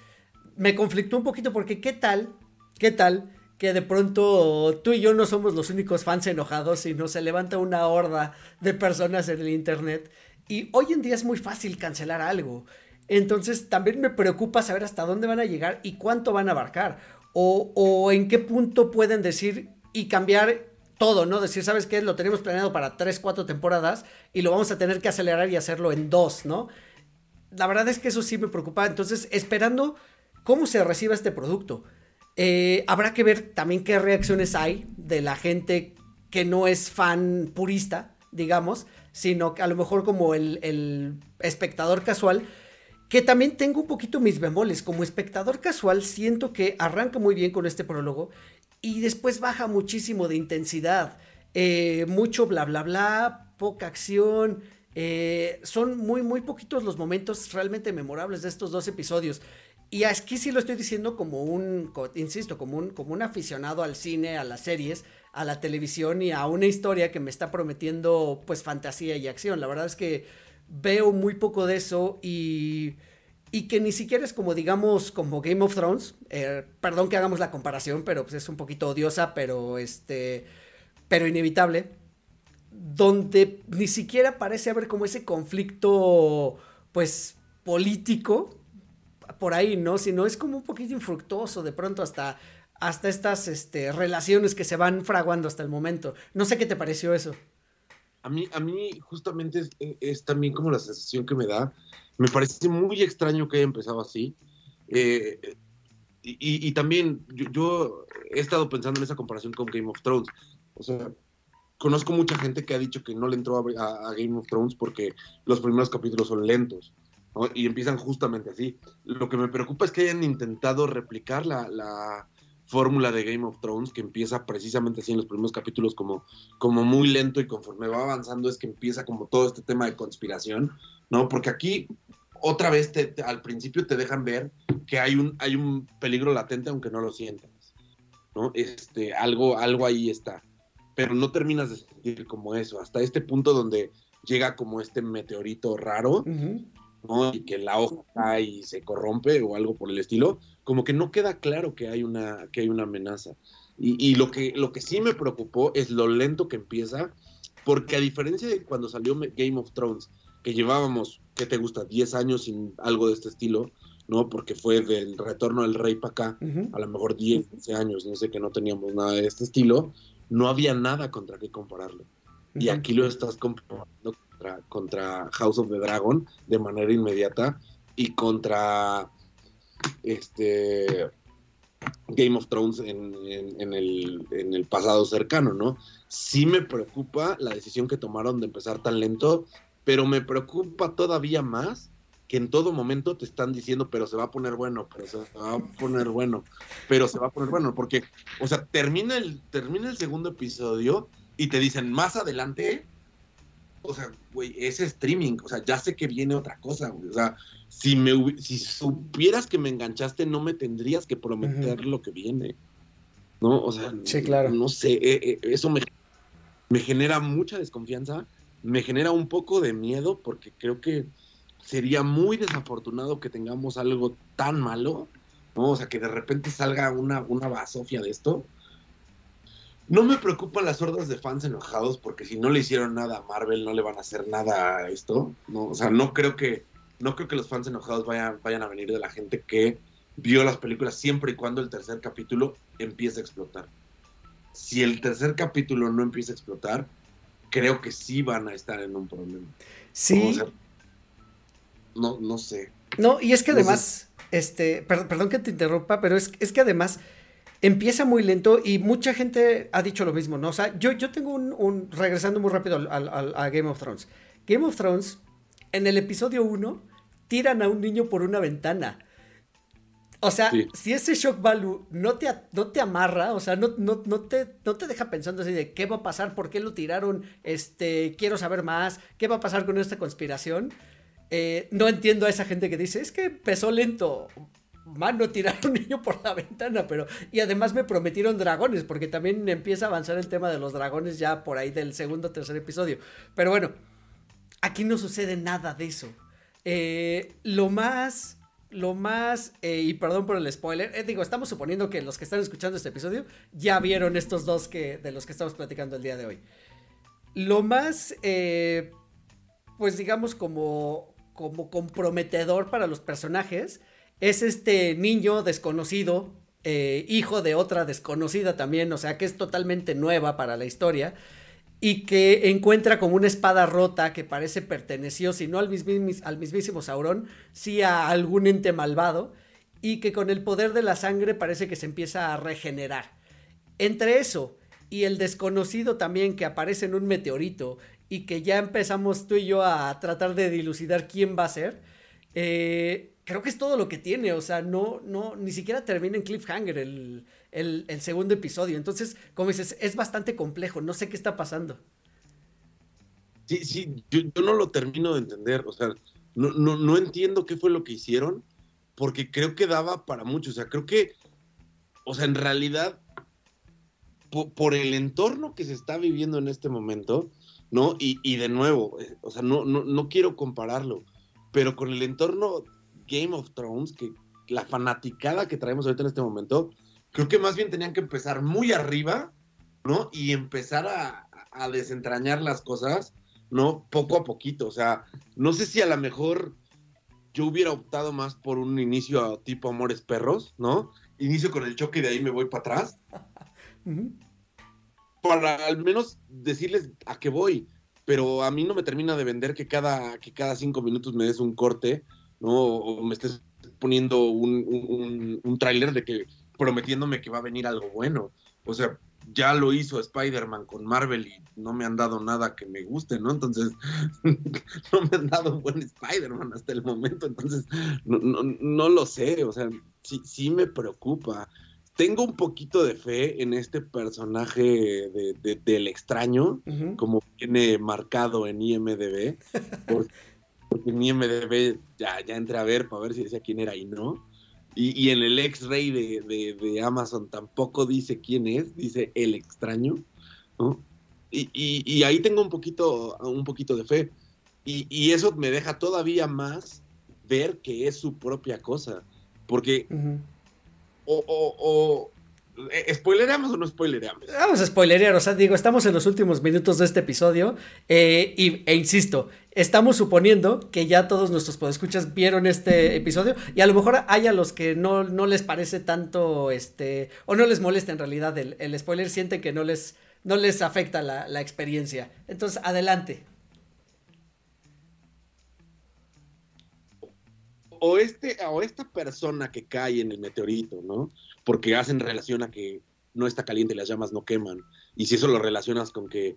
me conflictó un poquito porque qué tal, qué tal que de pronto tú y yo no somos los únicos fans enojados, sino se levanta una horda de personas en el Internet. Y hoy en día es muy fácil cancelar algo. Entonces también me preocupa saber hasta dónde van a llegar y cuánto van a abarcar. O, en qué punto pueden decir y cambiar todo, ¿no? Decir, ¿sabes qué? Lo tenemos planeado para 3, 4 temporadas y lo vamos a tener que acelerar y hacerlo en dos, ¿no? La verdad es que eso sí me preocupa. Entonces, esperando cómo se reciba este producto. Eh, habrá que ver también qué reacciones hay de la gente que no es fan purista, digamos, sino que a lo mejor como el, espectador casual, que también tengo un poquito mis bemoles. Como espectador casual, siento que arranca muy bien con este prólogo y después baja muchísimo de intensidad. Eh, mucho bla bla bla, poca acción. Eh, son muy, muy poquitos los momentos realmente memorables de estos dos episodios. Y aquí sí lo estoy diciendo como un, insisto, como un, como un aficionado al cine, a las series, a la televisión y a una historia que me está prometiendo pues fantasía y acción. La verdad es que veo muy poco de eso y, y que ni siquiera es como digamos como Game of Thrones. Eh, perdón que hagamos la comparación, pero pues es un poquito odiosa, pero este, pero inevitable. Donde ni siquiera parece haber como ese conflicto pues político por ahí, ¿no? Sino es como un poquito infructuoso de pronto hasta, hasta estas este, relaciones que se van fraguando hasta el momento. No sé qué te pareció eso. A mí, a mí justamente es, también como la sensación que me da. Me parece muy extraño que haya empezado así. Eh, y, también yo, he estado pensando en esa comparación con Game of Thrones. O sea, conozco mucha gente que ha dicho que no le entró a Game of Thrones porque los primeros capítulos son lentos y empiezan justamente así. Lo que me preocupa es que hayan intentado replicar la, fórmula de Game of Thrones, que empieza precisamente así en los primeros capítulos como, como muy lento y conforme va avanzando es que empieza como todo este tema de conspiración, ¿no? Porque aquí otra vez te, al principio te dejan ver que hay un, hay un peligro latente aunque no lo sientas, ¿no? Este, algo, algo ahí está, pero no terminas de sentir como eso, hasta este punto donde llega como este meteorito raro, y que la hoja cae y se corrompe o algo por el estilo, como que no queda claro que hay una, que hay una amenaza. Y, lo, que, lo que sí me preocupó es lo lento que empieza, porque a diferencia de cuando salió Game of Thrones, que llevábamos, ¿qué te gusta? 10 años sin algo de este estilo, ¿no? Porque fue del retorno del rey para acá, a lo mejor 10, 15 años, no sé, que no teníamos nada de este estilo, no había nada contra qué compararlo. Y aquí lo estás comparando contra, House of the Dragon de manera inmediata y contra este Game of Thrones en, el, en, el, pasado cercano, ¿no? Sí me preocupa la decisión que tomaron de empezar tan lento, pero me preocupa todavía más que en todo momento te están diciendo, pero se va a poner bueno, pero se va a poner bueno, pero se va a poner bueno, porque, o sea, termina el, termina el segundo episodio y te dicen, más adelante o sea, güey, es streaming, o sea, ya sé que viene otra cosa, güey. O sea, si, me, si supieras que me enganchaste, no me tendrías que prometer lo que viene. ¿No? O sea, sí, claro. no, sé, eh, eh, eso me, me genera mucha desconfianza, me genera un poco de miedo porque creo que sería muy desafortunado que tengamos algo tan malo, ¿no? O sea, que de repente salga una, una basofia de esto. No me preocupan las hordas de fans enojados porque si no le hicieron nada a Marvel, no le van a hacer nada a esto, ¿no? O sea, no creo que, no creo que los fans enojados vayan, vayan a venir de la gente que vio las películas siempre y cuando el tercer capítulo empiece a explotar. Si el tercer capítulo no empieza a explotar, creo que sí van a estar en un problema. Sí. O sea, no, no sé. No, y es que No sé. además, este, perdón, perdón que te interrumpa, pero es, es que además empieza muy lento y mucha gente ha dicho lo mismo, ¿no? O sea, yo, yo tengo un, un- regresando muy rápido al, a Game of Thrones. Game of Thrones, en el episodio 1, tiran a un niño por una ventana. O sea, Sí. si ese shock value no te, no te amarra, o sea, no, no, no, te, no te deja pensando así de qué va a pasar, por qué lo tiraron, este, quiero saber más, qué va a pasar con esta conspiración. Eh, no entiendo a esa gente que dice, es que empezó lento. Mano, tirar un niño por la ventana, pero... Y además me prometieron dragones, porque también empieza a avanzar el tema de los dragones ya por ahí del segundo o tercer episodio. Pero bueno, aquí no sucede nada de eso. Eh, lo más... Lo más... eh, y perdón por el spoiler. eh, digo, estamos suponiendo que los que están escuchando este episodio ya vieron estos dos que, de los que estamos platicando el día de hoy. Lo más... pues digamos como, como comprometedor para los personajes es este niño desconocido, eh, hijo de otra desconocida también, o sea que es totalmente nueva para la historia y que encuentra como una espada rota que parece perteneció, si no al, mismis- al mismísimo Sauron, sí a algún ente malvado y que con el poder de la sangre parece que se empieza a regenerar. Entre eso y el desconocido también que aparece en un meteorito y que ya empezamos tú y yo a tratar de dilucidar quién va a ser, eh, creo que es todo lo que tiene, o sea, no, no, ni siquiera termina en cliffhanger el, el, segundo episodio, entonces, como dices, es bastante complejo, no sé qué está pasando. Sí, sí, yo, no lo termino de entender, o sea, no, no, no entiendo qué fue lo que hicieron, porque creo que daba para mucho, o sea, creo que, o sea, en realidad, po- por, el entorno que se está viviendo en este momento, ¿no? Y, y de nuevo, eh, o sea, no, no, no quiero compararlo, pero con el entorno Game of Thrones, que la fanaticada que traemos ahorita en este momento, creo que más bien tenían que empezar muy arriba, ¿no? Y empezar a, a desentrañar las cosas, ¿no? Poco a poquito. O sea, no sé si a lo mejor yo hubiera optado más por un inicio a tipo Amores Perros, ¿no? Inicio con el choque y de ahí me voy para atrás. [laughs] Para al menos decirles a qué voy. Pero a mí no me termina de vender que cada, que cada cinco minutos me des un corte, ¿no? O me estés poniendo un, un, tráiler de que prometiéndome que va a venir algo bueno. O sea, ya lo hizo Spider-Man con Marvel y no me han dado nada que me guste, ¿no? Entonces, [laughs] no me han dado un buen Spider-Man hasta el momento, entonces, no, no, no lo sé, o sea, sí, sí me preocupa. Tengo un poquito de fe en este personaje de, de- del extraño, como viene marcado en IMDB, por- [laughs] porque en IMDB ya, ya entré a ver para ver si decía quién era y no. Y, y en el X-Ray de, de- de Amazon tampoco dice quién es, dice el extraño, ¿no? Y, y- y ahí tengo un poquito, un poquito de fe. Y, y eso me deja todavía más ver que es su propia cosa. Porque, o, o ¿eh, ¿spoilereamos o no spoilereamos? Vamos a spoilerear, o sea, digo, estamos en los últimos minutos de este episodio eh, y, e insisto, estamos suponiendo que ya todos nuestros podescuchas vieron este episodio y a lo mejor hay a los que no, no les parece tanto, este, o no les molesta en realidad el, el spoiler, sienten que no les, no les afecta la, la experiencia. Entonces, adelante. o este o esta persona que cae en el meteorito, ¿no? Porque hacen relación a que no está caliente y las llamas no queman. Y si eso lo relacionas con que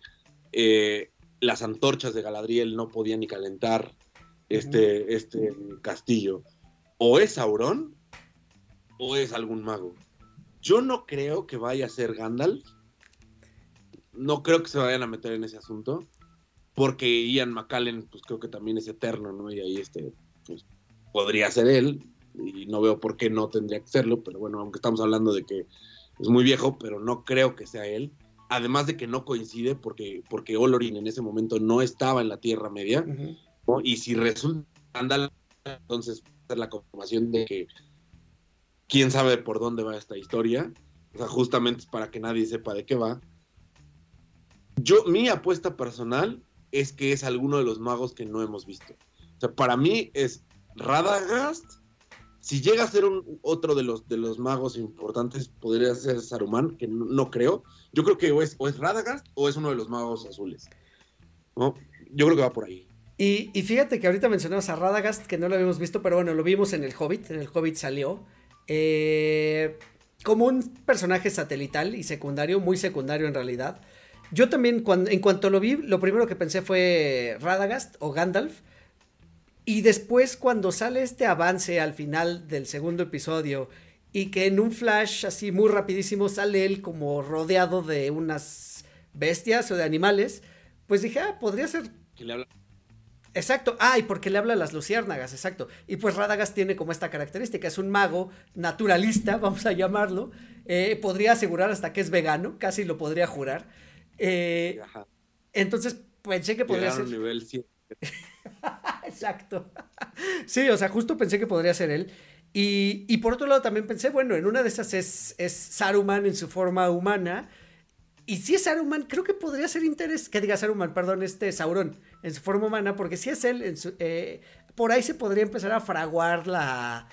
eh, las antorchas de Galadriel no podían ni calentar este, este castillo, o es Sauron o es algún mago. Yo no creo que vaya a ser Gandalf. No creo que se vayan a meter en ese asunto. Porque Ian McCallan, pues creo que también es eterno, ¿no? Y ahí este, pues, podría ser él, y no veo por qué no tendría que serlo, pero bueno, aunque estamos hablando de que es muy viejo, pero no creo que sea él. Además de que no coincide porque, porque Olorin en ese momento no estaba en la Tierra Media. ¿no? y si resulta Gandalf, entonces la confirmación de que quién sabe por dónde va esta historia. O sea, justamente es para que nadie sepa de qué va. Yo, mi apuesta personal es que es alguno de los magos que no hemos visto. O sea, para mí es Radagast. Si llega a ser otro de los, magos importantes, podría ser Saruman, que no, creo. Yo creo que o es, Radagast o es uno de los magos azules. ¿no? Yo creo que va por ahí. Y, fíjate que ahorita mencionamos a Radagast, que no lo habíamos visto, pero bueno, lo vimos en el Hobbit. En el Hobbit salió. Eh, como un personaje satelital y secundario, muy secundario en realidad. Yo también, en cuanto lo vi, lo primero que pensé fue Radagast o Gandalf. Y después, cuando sale este avance al final del segundo episodio y que en un flash así muy rapidísimo sale él como rodeado de unas bestias o de animales, pues dije, ah, podría ser. Que le habla. Exacto, ah, y porque le habla a las luciérnagas, exacto. Y pues Radagast tiene como esta característica, es un mago naturalista, [laughs] vamos a llamarlo. Eh, podría asegurar hasta que es vegano, casi lo podría jurar. Eh, entonces pensé que podría ser. Nivel 100. [laughs] Exacto. [laughs] Sí, o sea, justo pensé que podría ser él. Y, y, por otro lado también pensé, bueno, en una de esas es, es Saruman en su forma humana. Y si es Saruman, creo que podría ser interés, que diga Saruman, perdón, este Sauron en su forma humana, porque si es él, en su, eh, por ahí se podría empezar a fraguar la,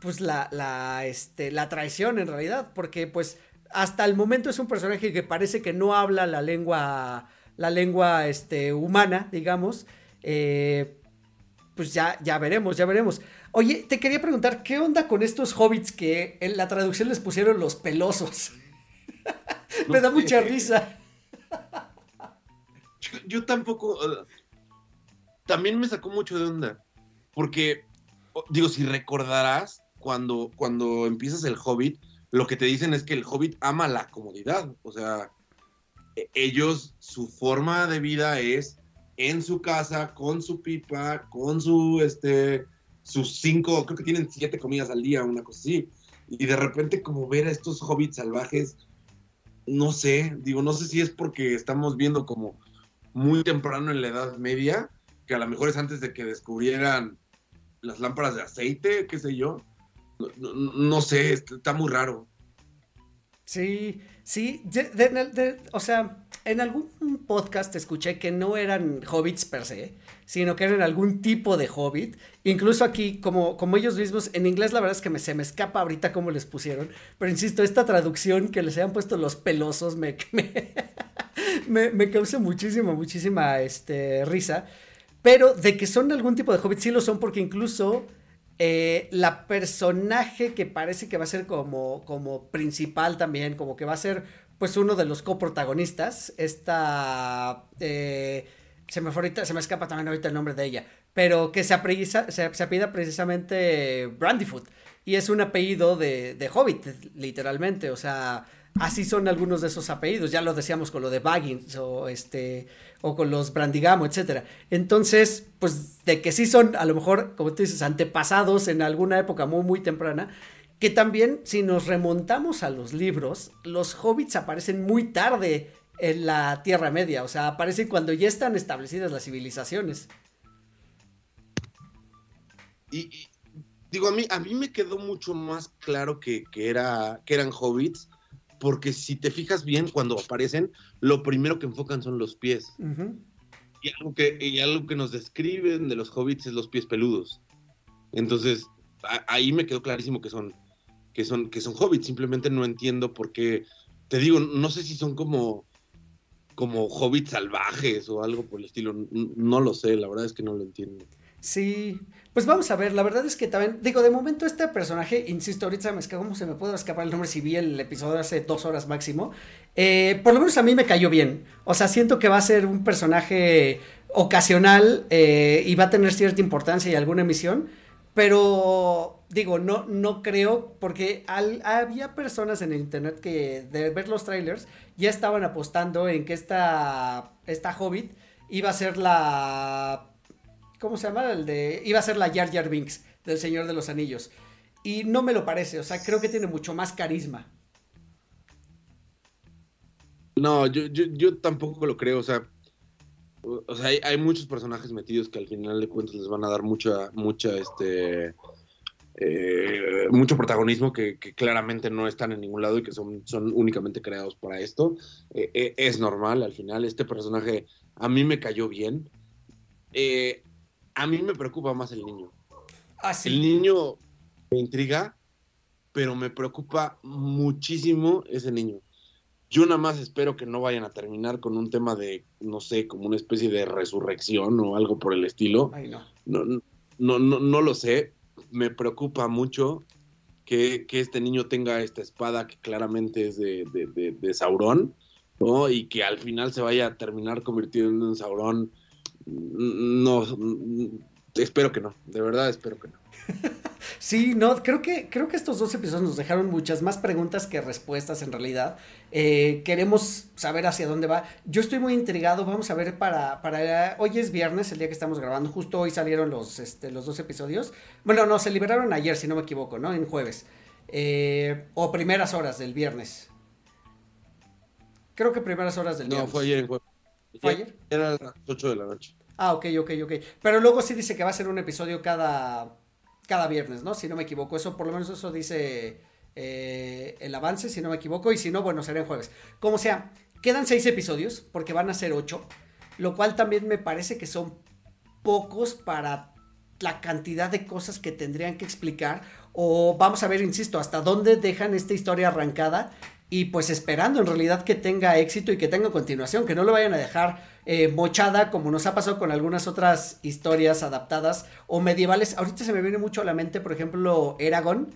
pues la, la, este, la traición en realidad, porque pues hasta el momento es un personaje que parece que no habla la lengua, la lengua, este, humana, digamos, eh, pues ya, ya veremos, ya veremos. Oye, te quería preguntar, ¿qué onda con estos hobbits que en la traducción les pusieron los pelosos? No [laughs] me da sé. mucha risa. Yo, yo tampoco. Uh, también me sacó mucho de onda. Porque, digo, si recordarás, cuando, cuando empiezas el Hobbit, lo que te dicen es que el Hobbit ama la comodidad. O sea, e, ellos, su forma de vida es en su casa, con su pipa, con su, este, sus cinco, creo que tienen siete comidas al día, una cosa así. Y de repente como ver a estos hobbits salvajes, no sé, digo, no sé si es porque estamos viendo como muy temprano en la Edad Media, que a lo mejor es antes de que descubrieran las lámparas de aceite, qué sé yo. No, sé, está muy raro. Sí, sí, de, o sea, en algún podcast escuché que no eran hobbits per se, sino que eran algún tipo de hobbit. Incluso aquí, como, ellos mismos, en inglés la verdad es que me, se me escapa ahorita cómo les pusieron, pero insisto, esta traducción que les hayan puesto los pelosos [laughs] me, me causa muchísima, muchísima este, risa. Pero de que son algún tipo de hobbit, sí lo son porque incluso eh, la personaje que parece que va a ser como, como principal también, como que va a ser pues uno de los coprotagonistas, esta... Eh, se me, ahorita, se me escapa también ahorita el nombre de ella, pero que se, apellida, se, se precisamente Brandyfoot, y es un apellido de, de Hobbit, literalmente, o sea, así son algunos de esos apellidos, ya lo decíamos con lo de Baggins o este o con los Brandigamo, etcétera. Entonces, pues de que sí son a lo mejor, como tú dices, antepasados en alguna época muy muy temprana, que también si nos remontamos a los libros, los hobbits aparecen muy tarde en la Tierra Media, o sea, aparecen cuando ya están establecidas las civilizaciones. Y, y digo, a mí, a mí me quedó mucho más claro que, que, era, que eran hobbits, porque si te fijas bien, cuando aparecen, lo primero que enfocan son los pies. Uh -huh. y, algo que, y algo que nos describen de los hobbits es los pies peludos. Entonces, a, ahí me quedó clarísimo que son, que son, que son hobbits. Simplemente no entiendo por qué. Te digo, no sé si son como, como hobbits salvajes o algo por el estilo. No lo sé, la verdad es que no lo entiendo. Sí, pues vamos a ver, la verdad es que también, digo, de momento este personaje, insisto, ahorita me escapa, ¿cómo se me puede escapar el nombre si vi el episodio hace dos horas máximo? Eh, por lo menos a mí me cayó bien, o sea, siento que va a ser un personaje ocasional eh, y va a tener cierta importancia y alguna emisión, pero digo, no, no creo, porque al, había personas en el internet que de ver los trailers ya estaban apostando en que esta, esta Hobbit iba a ser la ¿Cómo se llama? El de. Iba a ser la Jar Jar Binks del Señor de los Anillos. Y no me lo parece, o sea, creo que tiene mucho más carisma. No, yo, yo, yo tampoco lo creo, o sea. o sea, hay, hay, muchos personajes metidos que al final de cuentas les van a dar mucha, mucha, este, eh, mucho protagonismo que, que, claramente no están en ningún lado y que son, son únicamente creados para esto. Eh, eh, es normal, al final, este personaje a mí me cayó bien. A mí me preocupa más el niño. Ah, sí. El niño me intriga, pero me preocupa muchísimo ese niño. Yo nada más espero que no vayan a terminar con un tema de, no sé, como una especie de resurrección o algo por el estilo. Ay, no. No, no, no, no lo sé. Me preocupa mucho que, que, este niño tenga esta espada que claramente es de, de, de, Sauron, ¿no? Y que al final se vaya a terminar convirtiendo en Sauron. No, espero que no, de verdad espero que no. [laughs] Sí, no, creo que, creo que estos dos episodios nos dejaron muchas más preguntas que respuestas en realidad. Eh, queremos saber hacia dónde va. Yo estoy muy intrigado, vamos a ver para, para... Hoy es viernes, el día que estamos grabando, justo hoy salieron los, este, los dos episodios. Bueno, no, se liberaron ayer, si no me equivoco, ¿no? En jueves. Eh, o primeras horas del viernes. Creo que primeras horas del no, viernes. No, fue ayer en jueves. ¿Fue ayer? Era a las 8 de la noche. Ah, ok, ok, ok. Pero luego sí dice que va a ser un episodio cada, cada viernes, ¿no? Si no me equivoco. Eso, por lo menos eso dice eh, el avance, si no me equivoco. Y si no, bueno, será en jueves. Como sea, quedan seis episodios, porque van a ser ocho. Lo cual también me parece que son pocos para la cantidad de cosas que tendrían que explicar. O vamos a ver, insisto, hasta dónde dejan esta historia arrancada. Y pues esperando en realidad que tenga éxito y que tenga continuación, que no lo vayan a dejar eh, mochada como nos ha pasado con algunas otras historias adaptadas o medievales. Ahorita se me viene mucho a la mente, por ejemplo, Eragon,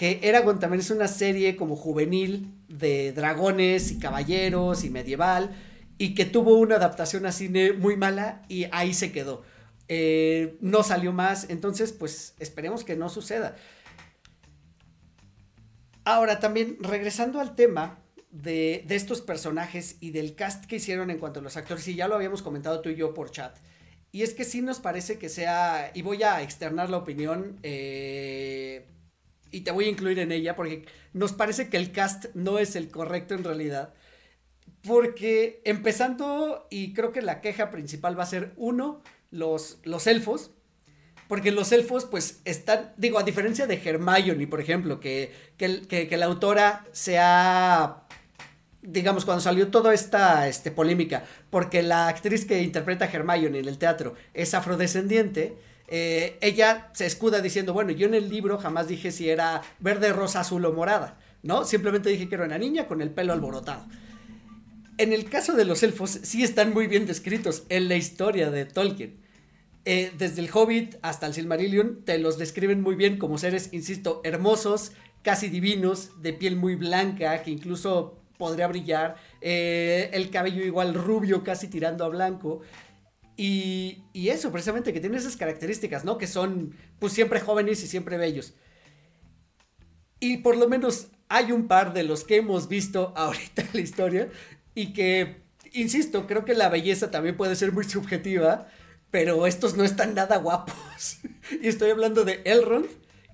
que Eragon también es una serie como juvenil de dragones y caballeros y medieval, y que tuvo una adaptación a cine muy mala y ahí se quedó. Eh, no salió más, entonces pues esperemos que no suceda. Ahora también, regresando al tema de, de, estos personajes y del cast que hicieron en cuanto a los actores, y ya lo habíamos comentado tú y yo por chat, y es que sí nos parece que sea, y voy a externar la opinión, eh, y te voy a incluir en ella, porque nos parece que el cast no es el correcto en realidad, porque empezando, y creo que la queja principal va a ser, uno, los, los elfos, porque los elfos, pues, están, digo, a diferencia de Hermione, por ejemplo, que, que, que, que la autora se digamos, cuando salió toda esta este, polémica, porque la actriz que interpreta a Hermione en el teatro es afrodescendiente, eh, ella se escuda diciendo, bueno, yo en el libro jamás dije si era verde, rosa, azul o morada, ¿no? Simplemente dije que era una niña con el pelo alborotado. En el caso de los elfos, sí están muy bien descritos en la historia de Tolkien. Eh, desde el Hobbit hasta el Silmarillion te los describen muy bien como seres, insisto, hermosos, casi divinos, de piel muy blanca, que incluso podría brillar, eh, el cabello igual rubio, casi tirando a blanco. Y, y, eso, precisamente, que tiene esas características, ¿no? Que son, pues, siempre jóvenes y siempre bellos. Y por lo menos hay un par de los que hemos visto [laughs] ahorita en la historia y que, insisto, creo que la belleza también puede ser muy subjetiva pero estos no están nada guapos. [laughs] y estoy hablando de Elrond,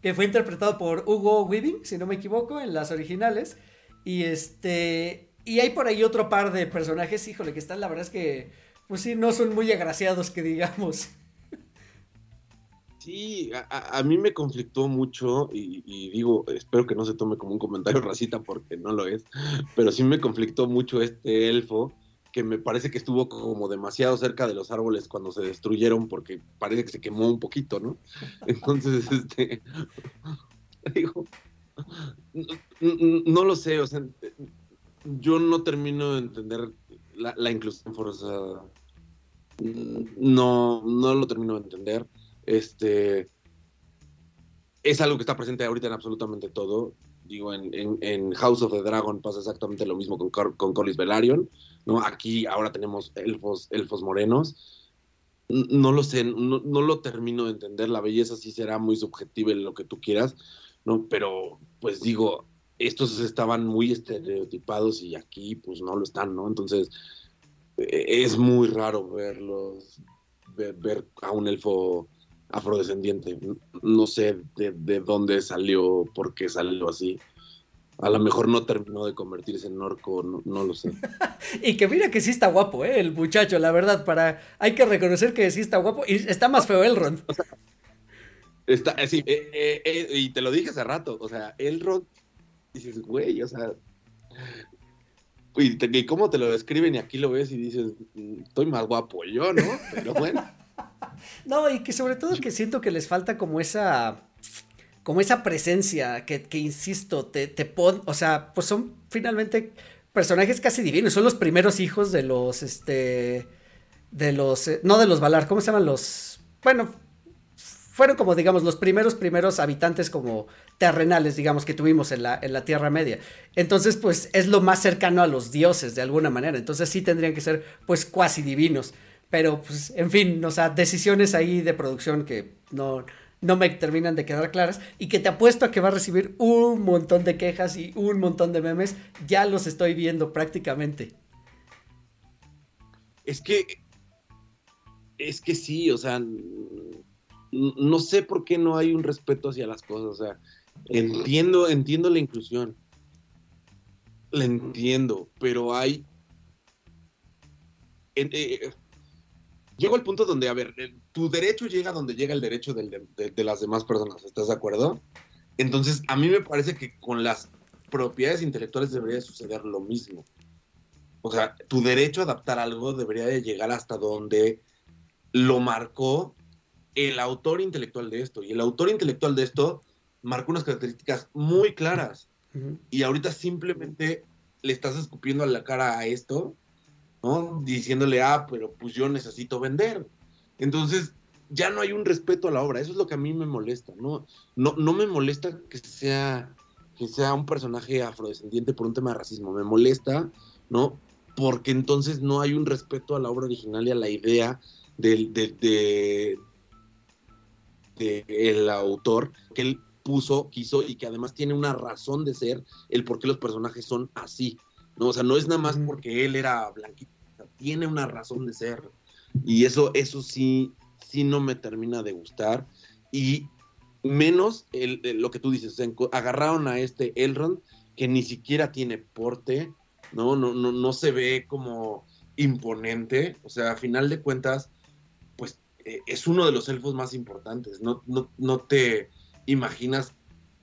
que fue interpretado por Hugo Weaving, si no me equivoco, en las originales. Y este. Y hay por ahí otro par de personajes, híjole, que están, la verdad es que, pues sí, no son muy agraciados, que digamos. Sí, a, mí me conflictó mucho y, y, digo, espero que no se tome como un comentario [laughs] racista porque no lo es, pero sí me conflictó mucho este elfo que me parece que estuvo como demasiado cerca de los árboles cuando se destruyeron porque parece que se quemó un poquito, ¿no? [laughs] Entonces, este, [laughs] digo, no, no, lo sé, o sea, yo no termino de entender la, inclusión forzada. No, no lo termino de entender. Este, es algo que está presente ahorita en absolutamente todo. Digo, en, en, House of the Dragon pasa exactamente lo mismo con, con Corlys Velaryon. ¿no? Aquí ahora tenemos elfos, elfos morenos. No lo sé, no, no, lo termino de entender. La belleza sí será muy subjetiva en lo que tú quieras, ¿no? Pero, pues digo, estos estaban muy estereotipados y aquí, pues no lo están, ¿no? Entonces, es muy raro verlos, ver, ver a un elfo afrodescendiente. No sé de, de, dónde salió, por qué salió así. A lo mejor no terminó de convertirse en orco, no, no lo sé. [laughs] y que mira que sí está guapo, ¿eh? El muchacho, la verdad, para... Hay que reconocer que sí está guapo y está más feo Elrond. O sea, está, sí, eh, eh, eh, y te lo dije hace rato, o sea, Elrond, dices, güey, o sea... Y, y, cómo te lo describen y aquí lo ves y dices, mm, estoy más guapo yo, ¿no? Pero bueno. [laughs] no, y que sobre todo que siento que les falta como esa como esa presencia que, que insisto, te, te pon, o sea, pues son finalmente personajes casi divinos, son los primeros hijos de los, este, de los, eh, no de los Valar, ¿cómo se llaman los? Bueno, fueron como, digamos, los primeros, primeros habitantes como terrenales, digamos, que tuvimos en la, en la Tierra Media. Entonces, pues, es lo más cercano a los dioses, de alguna manera. Entonces, sí tendrían que ser, pues, cuasi divinos. Pero, pues, en fin, o sea, decisiones ahí de producción que no, no me terminan de quedar claras y que te apuesto a que va a recibir un montón de quejas y un montón de memes, ya los estoy viendo prácticamente. Es que es que sí, o sea, no sé por qué no hay un respeto hacia las cosas, o sea, entiendo, entiendo la inclusión. La entiendo, pero hay eh, llego al punto donde, a ver, tu derecho llega donde llega el derecho de, las demás personas, ¿estás de acuerdo? Entonces, a mí me parece que con las propiedades intelectuales debería suceder lo mismo. O sea, tu derecho a adaptar algo debería de llegar hasta donde lo marcó el autor intelectual de esto. Y el autor intelectual de esto marcó unas características muy claras. Y ahorita simplemente le estás escupiendo a la cara a esto Diciéndole, ah, pero pues yo necesito vender. Entonces, ya no hay un respeto a la obra. Eso es lo que a mí me molesta, ¿no? No, no me molesta que sea, que sea un personaje afrodescendiente por un tema de racismo. Me molesta, ¿no? Porque entonces no hay un respeto a la obra original y a la idea del de, el autor que él puso, quiso y que además tiene una razón de ser el por qué los personajes son así. ¿no? O sea, no es nada más porque él era blanquito tiene una razón de ser. Y eso, eso sí, sí no me termina de gustar. Y menos el, lo que tú dices, agarraron a este Elrond que ni siquiera tiene porte, ¿no? No, no, no se ve como imponente. O sea, a final de cuentas, eh, es uno de los elfos más importantes. No, no, no te imaginas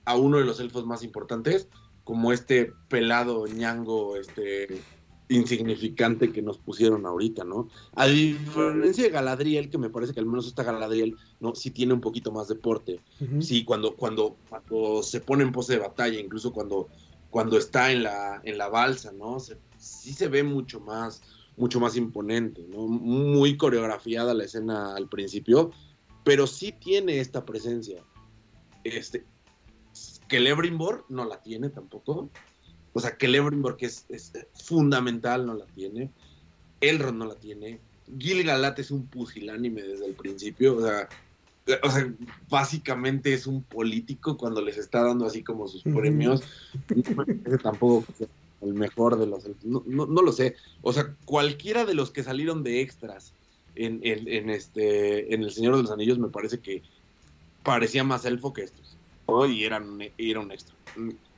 a uno de los elfos más importantes como este pelado ñango, este insignificante que nos pusieron ahorita, ¿no? A diferencia de Galadriel, que me parece que al menos esta Galadriel, ¿no? Sí tiene un poquito más de porte. Sí, cuando, cuando, cuando se pone en pose de batalla, incluso cuando, cuando está en la, en la balsa, ¿no? sí se ve mucho más, mucho más imponente, ¿no? Muy coreografiada la escena al principio, pero sí tiene esta presencia. Este, que Lebrimbor no la tiene tampoco. O sea, que Lebrinborg es, es fundamental, no la tiene. Elrond no la tiene. Gil-galad es un pusilánime desde el principio. O sea, o sea, básicamente es un político cuando les está dando así como sus premios. No tampoco el mejor de los. No, no, lo sé. O sea, cualquiera de los que salieron de extras en, en, este, en El Señor de los Anillos me parece que parecía más elfo que estos. Y eran, era un extra.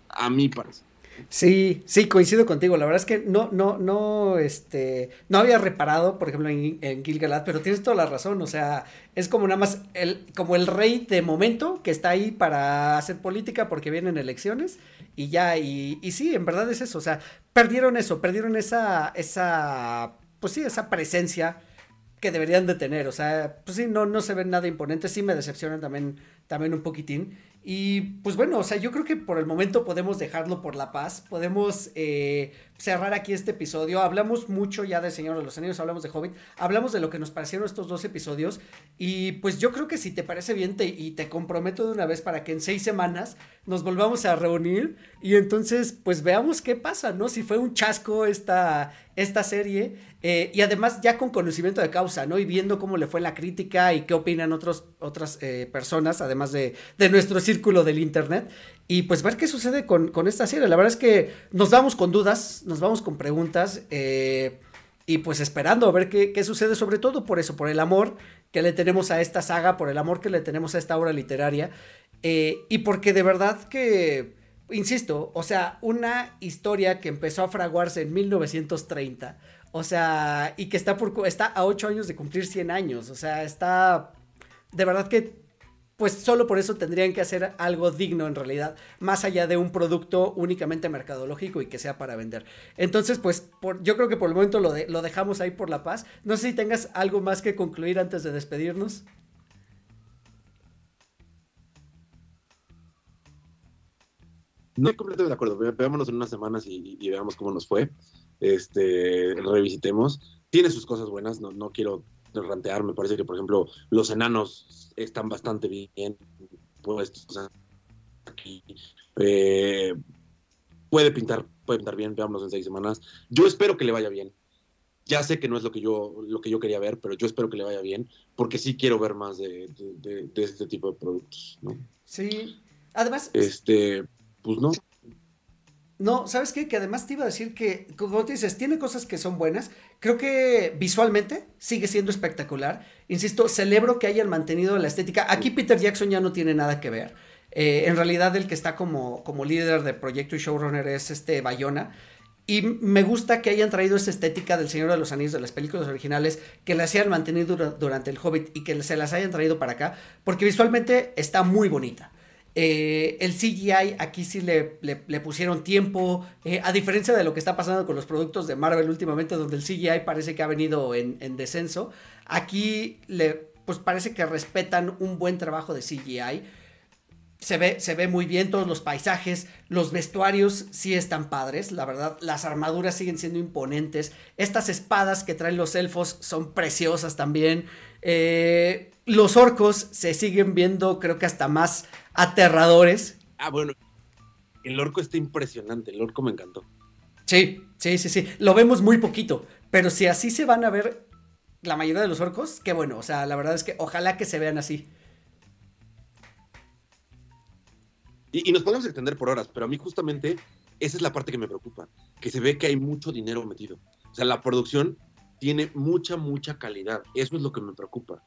A mí parece. Sí, sí, coincido contigo. La verdad es que no, no, no, este, no había reparado, por ejemplo, en, en Gilgalad, pero tienes toda la razón. O sea, es como nada más el, como el rey de momento que está ahí para hacer política porque vienen elecciones y ya, y, y sí, en verdad es eso. O sea, perdieron eso, perdieron esa, esa, pues sí, esa presencia que deberían de tener. O sea, pues sí, no, no se ven nada imponente. Sí me decepcionan también, también un poquitín. Y pues bueno, o sea, yo creo que por el momento podemos dejarlo por la paz, podemos eh, cerrar aquí este episodio. Hablamos mucho ya de Señor de los Anillos, hablamos de Hobbit, hablamos de lo que nos parecieron estos dos episodios. Y pues yo creo que si te parece bien te, y te comprometo de una vez para que en seis semanas nos volvamos a reunir y entonces pues veamos qué pasa, ¿no? Si fue un chasco esta, esta serie eh, y además ya con conocimiento de causa, ¿no? Y viendo cómo le fue la crítica y qué opinan otros, otras eh, personas, además de, de nuestro círculo del Internet. Y pues ver qué sucede con, con, esta serie. La verdad es que nos vamos con dudas, nos vamos con preguntas. Eh, y pues esperando a ver qué, qué, sucede, sobre todo por eso, por el amor que le tenemos a esta saga, por el amor que le tenemos a esta obra literaria. y porque de verdad que insisto, o sea, una historia que empezó a fraguarse en 1930, o sea, y que está, por, está a 8 años de cumplir 100 años, o sea, está, de verdad que, pues solo por eso tendrían que hacer algo digno en realidad, más allá de un producto únicamente mercadológico y que sea para vender. Entonces, pues por, yo creo que por el momento lo, de, lo dejamos ahí por la paz. No sé si tengas algo más que concluir antes de despedirnos. No completamente de acuerdo. Ve- Veámonos en unas semanas y, y veamos cómo nos fue. Este, revisitemos. Tiene sus cosas buenas, no, no quiero rantear. Me parece que, por ejemplo, los enanos están bastante bien puestos. aquí. Eh, puede pintar, puede pintar bien, veámonos en seis semanas. Yo espero que le vaya bien. Ya sé que no es lo que yo, lo que yo quería ver, pero yo espero que le vaya bien, porque sí quiero ver más de, de- de- de este tipo de productos, ¿no? Sí. Además, Este, pues no. No, ¿sabes qué? Que además te iba a decir que, como te dices, tiene cosas que son buenas. Creo que visualmente sigue siendo espectacular. Insisto, celebro que hayan mantenido la estética. Aquí Peter Jackson ya no tiene nada que ver. Eh, en realidad, el que está como, como líder de proyecto y showrunner es este Bayona. Y me gusta que hayan traído esa estética del Señor de los Anillos de las películas originales, que las hayan mantenido dura- durante el Hobbit y que se las hayan traído para acá, porque visualmente está muy bonita. Eh, el CGI aquí sí le, le- pusieron tiempo, eh, a diferencia de lo que está pasando con los productos de Marvel últimamente, donde el CGI parece que ha venido en, en descenso, aquí le, pues parece que respetan un buen trabajo de CGI. Se ve, se ve muy bien todos los paisajes, los vestuarios sí están padres, la verdad, las armaduras siguen siendo imponentes, estas espadas que traen los elfos son preciosas también, eh, los orcos se siguen viendo creo que hasta más aterradores. Ah, bueno. El orco está impresionante. El orco me encantó. Sí, sí, sí, sí, lo vemos muy poquito, pero si así se van a ver la mayoría de los orcos, qué bueno, o sea, la verdad es que ojalá que se vean así. Y, y nos podemos extender por horas, pero a mí justamente esa es la parte que me preocupa. Que se ve que hay mucho dinero metido. O sea, la producción tiene mucha, mucha calidad. Eso es lo que me preocupa.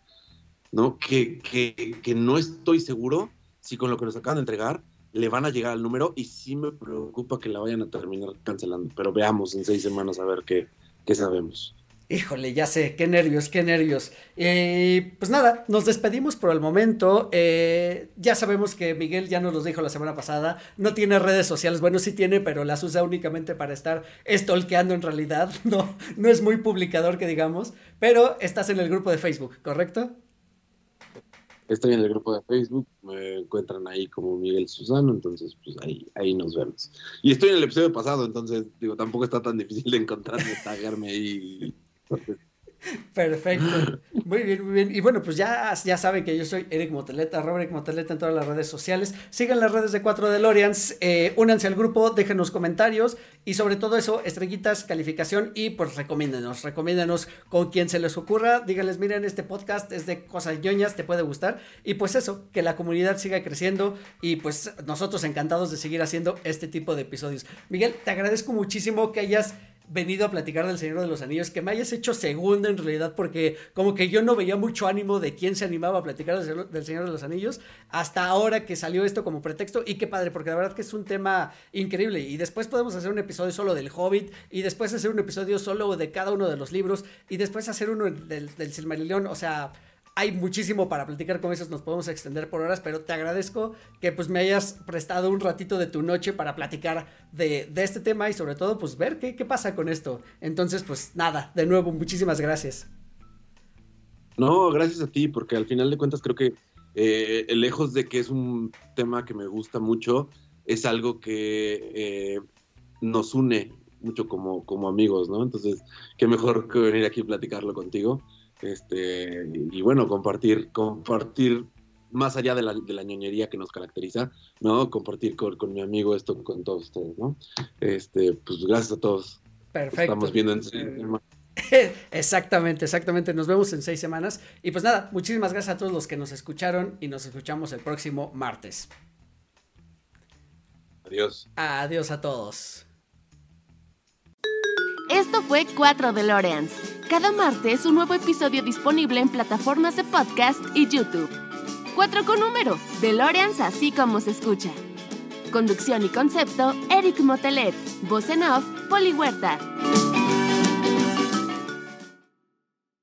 ¿No? Que, que, que no estoy seguro si con lo que nos acaban de entregar le van a llegar al número y sí me preocupa que la vayan a terminar cancelando. Pero veamos en seis semanas a ver qué, qué sabemos. Híjole, ya sé, qué nervios, qué nervios. Eh, pues nada, nos despedimos por el momento. Eh, ya sabemos que Miguel ya nos los dijo la semana pasada. No tiene redes sociales, bueno, sí tiene, pero las usa únicamente para estar stalkeando en realidad. [laughs] No, no es muy publicador que digamos, pero estás en el grupo de Facebook, ¿correcto? Estoy en el grupo de Facebook, me encuentran ahí como Miguel Susano, entonces pues ahí, ahí nos vemos. Y estoy en el episodio pasado, entonces digo, tampoco está tan difícil de encontrarme, tagarme ahí. [laughs] [laughs] Perfecto. Muy bien, muy bien. Y bueno, pues ya, ya saben que yo soy Eric Moteleta, Robert Moteleta en todas las redes sociales. Sigan las redes de 4 DeLoreans, eh, únanse al grupo, déjenos comentarios y sobre todo eso, estrellitas, calificación y pues recomiéndenos, recomiéndenos con quien se les ocurra. Díganles, miren, este podcast es de cosas ñoñas, te puede gustar. Y pues eso, que la comunidad siga creciendo y pues nosotros encantados de seguir haciendo este tipo de episodios. Miguel, te agradezco muchísimo que hayas venido a platicar del Señor de los Anillos, que me hayas hecho segunda en realidad, porque como que yo no veía mucho ánimo de quién se animaba a platicar del Señor, de los Anillos, hasta ahora que salió esto como pretexto, y qué padre, porque la verdad que es un tema increíble, y después podemos hacer un episodio solo del Hobbit, y después hacer un episodio solo de cada uno de los libros, y después hacer uno del, del Silmarillion, o sea hay muchísimo para platicar con esos, nos podemos extender por horas, pero te agradezco que pues me hayas prestado un ratito de tu noche para platicar de, de este tema y sobre todo pues ver qué, pasa con esto. Entonces pues nada, de nuevo muchísimas gracias. No, gracias a ti, porque al final de cuentas creo que eh, lejos de que es un tema que me gusta mucho, es algo que eh, nos une mucho como, como amigos, ¿no? Entonces, qué mejor que venir aquí a platicarlo contigo. Este, y bueno, compartir, compartir más allá de la, de la ñoñería que nos caracteriza, ¿no? Compartir con, con, mi amigo esto con todos ustedes, ¿no? Este, pues gracias a todos. Perfecto. Estamos viendo en seis semanas. [laughs] exactamente, exactamente. Nos vemos en seis semanas. Y pues nada, muchísimas gracias a todos los que nos escucharon y nos escuchamos el próximo martes. Adiós. Adiós a todos. Esto fue 4 DeLoreans. Cada martes un nuevo episodio disponible en plataformas de podcast y YouTube. 4 con número, DeLoreans así como se escucha. Conducción y concepto, Eric Motelet. Voz en off, Poli Huerta.